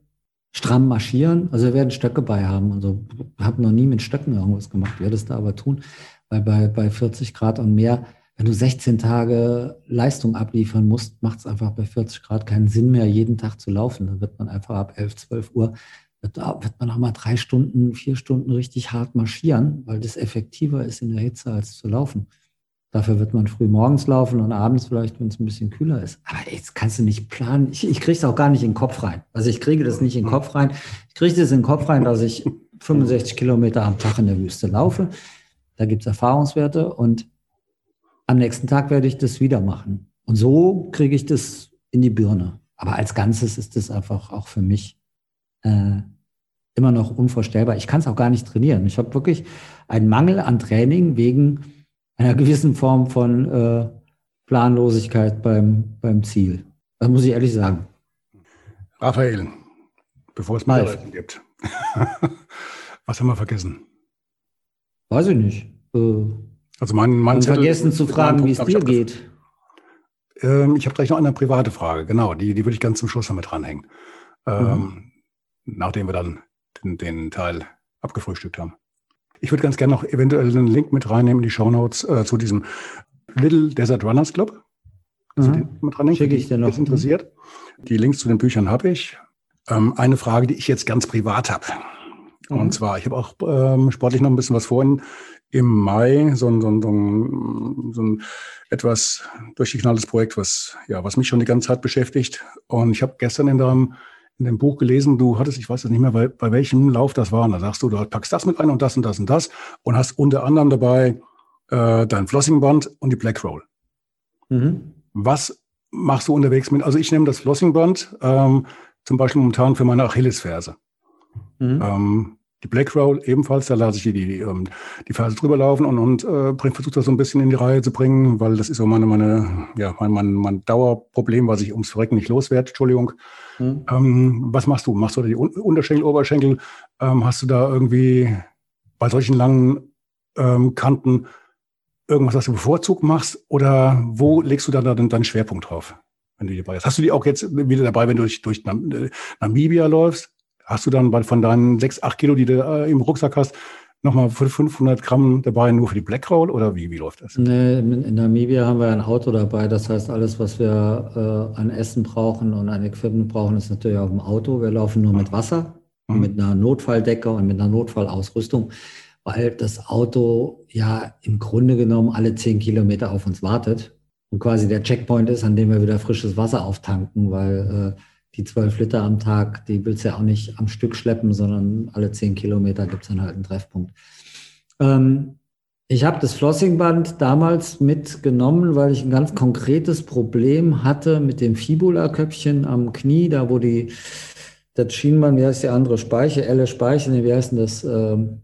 stramm marschieren. Also wir werden Stöcke bei haben. Also ich habe noch nie mit Stöcken irgendwas gemacht, werde es da aber tun, weil bei, bei 40 Grad und mehr wenn du 16 Tage Leistung abliefern musst, macht es einfach bei 40 Grad keinen Sinn mehr, jeden Tag zu laufen. Dann wird man einfach ab 11, 12 Uhr, wird, wird man auch mal drei Stunden, vier Stunden richtig hart marschieren, weil das effektiver ist in der Hitze als zu laufen. Dafür wird man früh morgens laufen und abends vielleicht, wenn es ein bisschen kühler ist. Aber jetzt kannst du nicht planen. Ich, ich kriege es auch gar nicht in den Kopf rein. Also ich kriege das nicht in den Kopf rein. Ich kriege das in den Kopf rein, dass ich 65 Kilometer am Tag in der Wüste laufe. Da gibt es Erfahrungswerte und am nächsten Tag werde ich das wieder machen. Und so kriege ich das in die Birne. Aber als Ganzes ist das einfach auch für mich äh, immer noch unvorstellbar. Ich kann es auch gar nicht trainieren. Ich habe wirklich einen Mangel an Training wegen einer gewissen Form von äh, Planlosigkeit beim, beim Ziel. Das muss ich ehrlich sagen. Raphael, bevor es mal gibt. [LAUGHS] Was haben wir vergessen? Weiß ich nicht. Äh, also mein, mein Und vergessen zu fragen, wie es dir geht. Ähm, ich habe gleich noch eine private Frage, genau, die, die würde ich ganz zum Schluss noch mit dranhängen. Ähm, mhm. Nachdem wir dann den, den, Teil abgefrühstückt haben. Ich würde ganz gerne noch eventuell einen Link mit reinnehmen in die Show Notes äh, zu diesem Little Desert Runners Club. Mhm. Mit reinnehmen, Schicke ich dir noch. interessiert. Die Links zu den Büchern habe ich. Ähm, eine Frage, die ich jetzt ganz privat habe. Mhm. Und zwar, ich habe auch ähm, sportlich noch ein bisschen was vorhin im Mai, so ein, so ein, so ein, so ein etwas durchgeknalltes Projekt, was, ja, was mich schon die ganze Zeit beschäftigt. Und ich habe gestern in deinem in dem Buch gelesen, du hattest, ich weiß jetzt nicht mehr, bei, bei welchem Lauf das war. Und da sagst du, du packst das mit ein und das und das und das und hast unter anderem dabei äh, dein Flossingband und die Black Roll. Mhm. Was machst du unterwegs mit? Also ich nehme das Flossingband ähm, zum Beispiel momentan für meine Achillesferse. Mhm. Ähm, die Black Roll ebenfalls, da lasse ich die, die, die, ähm, die Ferse drüber laufen und, und äh, versuche das so ein bisschen in die Reihe zu bringen, weil das ist so meine, meine, ja, mein, mein, mein Dauerproblem, was ich ums Verrecken nicht loswerde, Entschuldigung. Mhm. Ähm, was machst du? Machst du die Unterschenkel, Oberschenkel? Ähm, hast du da irgendwie bei solchen langen ähm, Kanten irgendwas, was du bevorzugt machst? Oder wo legst du dann, dann deinen Schwerpunkt drauf, wenn du die dabei hast? Hast du die auch jetzt wieder dabei, wenn du durch, durch Namibia läufst? Hast du dann von deinen sechs, acht Kilo, die du äh, im Rucksack hast, nochmal für 500 Gramm dabei nur für die Black Roll oder wie, wie läuft das? Nee, in Namibia haben wir ein Auto dabei. Das heißt, alles, was wir äh, an Essen brauchen und an Equipment brauchen, ist natürlich auf dem Auto. Wir laufen nur mit Wasser, mhm. mit einer Notfalldecke und mit einer Notfallausrüstung, weil das Auto ja im Grunde genommen alle zehn Kilometer auf uns wartet und quasi der Checkpoint ist, an dem wir wieder frisches Wasser auftanken, weil äh, die zwölf Liter am Tag, die willst du ja auch nicht am Stück schleppen, sondern alle zehn Kilometer gibt es dann halt einen Treffpunkt. Ähm, ich habe das Flossingband damals mitgenommen, weil ich ein ganz konkretes Problem hatte mit dem Fibula-Köpfchen am Knie, da wo die, das Schienbein, wie heißt die andere Speiche, Elle Speiche, wie heißt denn das, ähm,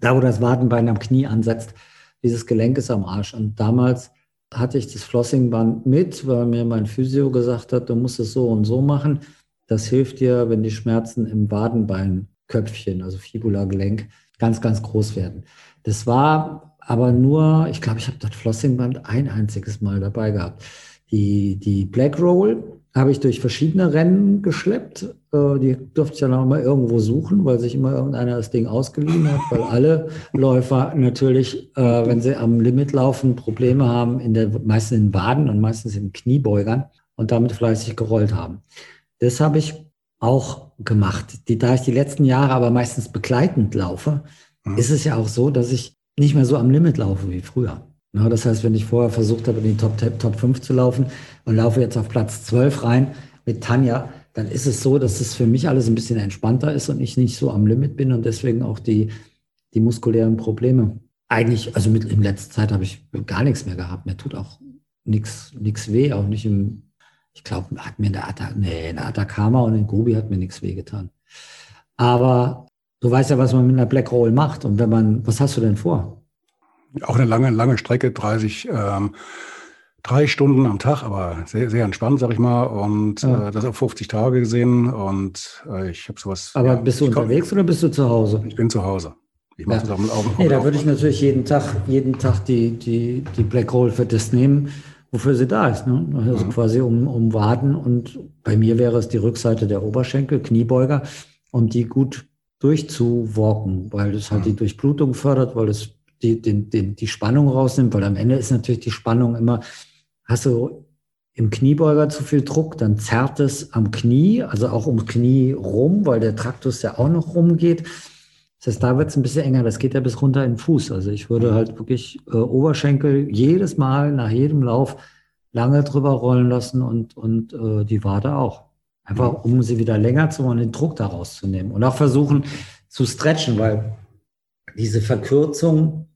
da wo das Wadenbein am Knie ansetzt, dieses Gelenk ist am Arsch. Und damals hatte ich das Flossingband mit, weil mir mein Physio gesagt hat, du musst es so und so machen. Das hilft dir, wenn die Schmerzen im Wadenbeinköpfchen, also Fibula-Gelenk, ganz, ganz groß werden. Das war aber nur, ich glaube, ich habe das Flossingband ein einziges Mal dabei gehabt. Die, die Black Roll habe ich durch verschiedene Rennen geschleppt. Äh, die durfte ich dann auch mal irgendwo suchen, weil sich immer irgendeiner das Ding ausgeliehen hat, weil alle Läufer natürlich, äh, wenn sie am Limit laufen, Probleme haben, in der, meistens in den Waden und meistens in Kniebeugern und damit fleißig gerollt haben. Das habe ich auch gemacht. Die, da ich die letzten Jahre aber meistens begleitend laufe, mhm. ist es ja auch so, dass ich nicht mehr so am Limit laufe wie früher. Ja, das heißt, wenn ich vorher versucht habe, in die Top, Top 5 zu laufen und laufe jetzt auf Platz 12 rein mit Tanja, dann ist es so, dass es für mich alles ein bisschen entspannter ist und ich nicht so am Limit bin und deswegen auch die, die muskulären Probleme. Eigentlich, also mit, in letzter Zeit habe ich gar nichts mehr gehabt. Mir tut auch nichts weh, auch nicht im, ich glaube, hat mir in der, Atta nee, in der Atacama und in Gobi hat mir nichts weh getan. Aber du weißt ja, was man mit einer Black Roll macht. Und wenn man, was hast du denn vor? Auch eine lange, lange Strecke, 30, ähm, drei Stunden am Tag, aber sehr, sehr entspannt, sag ich mal. Und ja. äh, das auf 50 Tage gesehen. Und äh, ich habe sowas. Aber ja, bist du unterwegs komm, oder bist du zu Hause? Ich bin zu Hause. Ich mache ja. das auf Augen. Nee, da würde ich natürlich jeden Tag, jeden Tag die, die, die Black Roll für das nehmen, wofür sie da ist. Ne? Also mhm. quasi um, um Waden. Und bei mir wäre es die Rückseite der Oberschenkel, Kniebeuger, um die gut durchzuwalken, weil das halt mhm. die Durchblutung fördert, weil es die, den, den, die Spannung rausnimmt, weil am Ende ist natürlich die Spannung immer, hast du im Kniebeuger zu viel Druck, dann zerrt es am Knie, also auch ums Knie rum, weil der Traktus ja auch noch rumgeht. Das heißt, da wird es ein bisschen enger, das geht ja bis runter in den Fuß. Also ich würde halt wirklich äh, Oberschenkel jedes Mal nach jedem Lauf lange drüber rollen lassen und, und äh, die Wade auch. Einfach um sie wieder länger zu machen, den Druck da rauszunehmen. Und auch versuchen zu stretchen, weil diese Verkürzung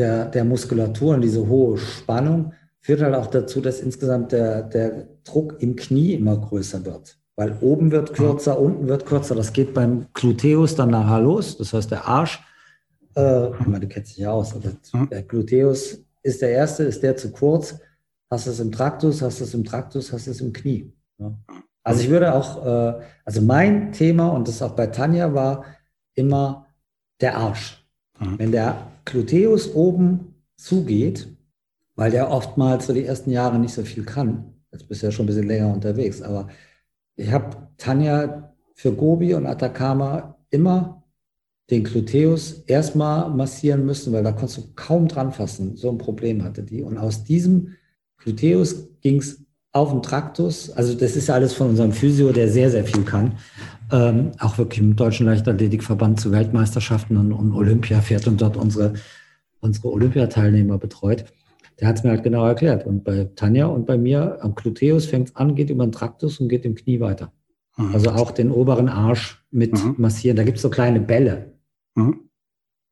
der, der Muskulatur und diese hohe Spannung führt halt auch dazu, dass insgesamt der, der Druck im Knie immer größer wird. Weil oben wird kürzer, mhm. unten wird kürzer. Das geht beim Gluteus dann nachher los. Das heißt, der Arsch, äh, du kennst dich ja aus, aber mhm. der Gluteus ist der erste, ist der zu kurz. Hast du es im Traktus, hast du es im Traktus, hast du es im Knie. Ja. Also ich würde auch, äh, also mein Thema, und das auch bei Tanja war, immer der Arsch. Mhm. Wenn der Gluteus oben zugeht, weil der oftmals so die ersten Jahre nicht so viel kann. Jetzt bist du ja schon ein bisschen länger unterwegs, aber ich habe Tanja für Gobi und Atacama immer den Gluteus erstmal massieren müssen, weil da konntest du kaum dran fassen. So ein Problem hatte die. Und aus diesem Gluteus ging es auf dem Traktus. Also das ist alles von unserem Physio, der sehr, sehr viel kann. Ähm, auch wirklich im Deutschen Leichtathletikverband zu Weltmeisterschaften und, und Olympia fährt und dort unsere, unsere Olympiateilnehmer betreut. Der hat es mir halt genau erklärt. Und bei Tanja und bei mir am Gluteus fängt es an, geht über den Traktus und geht im Knie weiter. Mhm. Also auch den oberen Arsch mit mhm. massieren. Da gibt es so kleine Bälle. Mhm.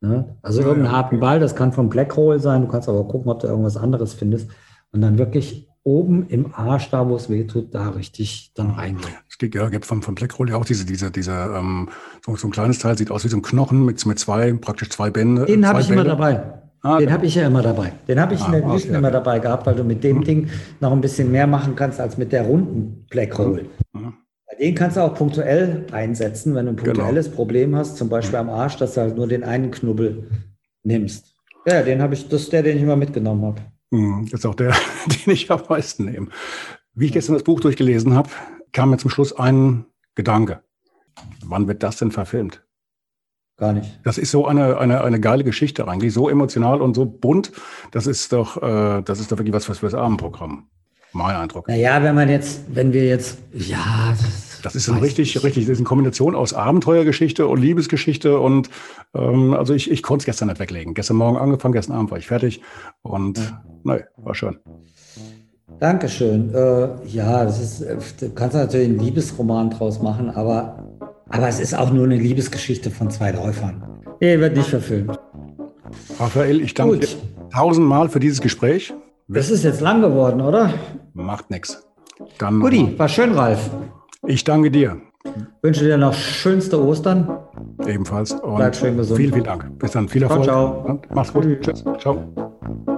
Ne? Also ja, irgendeinen harten Ball, das kann vom Blackroll sein. Du kannst aber gucken, ob du irgendwas anderes findest. Und dann wirklich oben im Arsch, da wo es weh tut, da richtig dann reingehen. Es gibt ja gibt vom, vom Blackroll ja auch diese, diese, diese ähm, so, so, ein kleines Teil, sieht aus wie so ein Knochen mit, mit zwei, praktisch zwei Bände. Den habe ich Bände. immer dabei. Ah, den habe ich ja immer dabei. Den habe ich ah, in der Wüsten okay. immer dabei gehabt, weil du mit dem mhm. Ding noch ein bisschen mehr machen kannst als mit der runden Blackroll. Mhm. Den kannst du auch punktuell einsetzen, wenn du ein genau. punktuelles genau. Problem hast, zum Beispiel am Arsch, dass du halt nur den einen Knubbel nimmst. Ja, den habe ich, das ist der, den ich immer mitgenommen habe. Hm, das ist auch der, [LAUGHS] den ich am meisten nehme. Wie ich gestern das Buch durchgelesen habe, kam mir zum Schluss ein Gedanke. Wann wird das denn verfilmt? Gar nicht. Das ist so eine, eine, eine geile Geschichte eigentlich, so emotional und so bunt. Das ist doch, äh, das ist doch wirklich was für das Abendprogramm. Mein Eindruck. Naja, wenn man jetzt, wenn wir jetzt, ja, das, das ist ein richtig, richtig, das ist eine Kombination aus Abenteuergeschichte und Liebesgeschichte und ähm, also ich, ich konnte es gestern nicht weglegen. Gestern Morgen angefangen, gestern Abend war ich fertig und ja. nein, war schön. Dankeschön. Äh, ja, das ist, du kannst natürlich einen Liebesroman draus machen, aber, aber es ist auch nur eine Liebesgeschichte von zwei Läufern. Nee, wird nicht verfilmt. Raphael, ich danke Gut. dir tausendmal für dieses Gespräch. Das ist jetzt lang geworden, oder? Macht nichts. Dann Guti, war schön, Ralf. Ich danke dir. Wünsche dir noch schönste Ostern. Ebenfalls. Und Bleib schön gesund. Vielen, vielen Dank. Bis dann. Viel Erfolg. Ciao, ciao. Mach's gut. Tschüss. Ciao.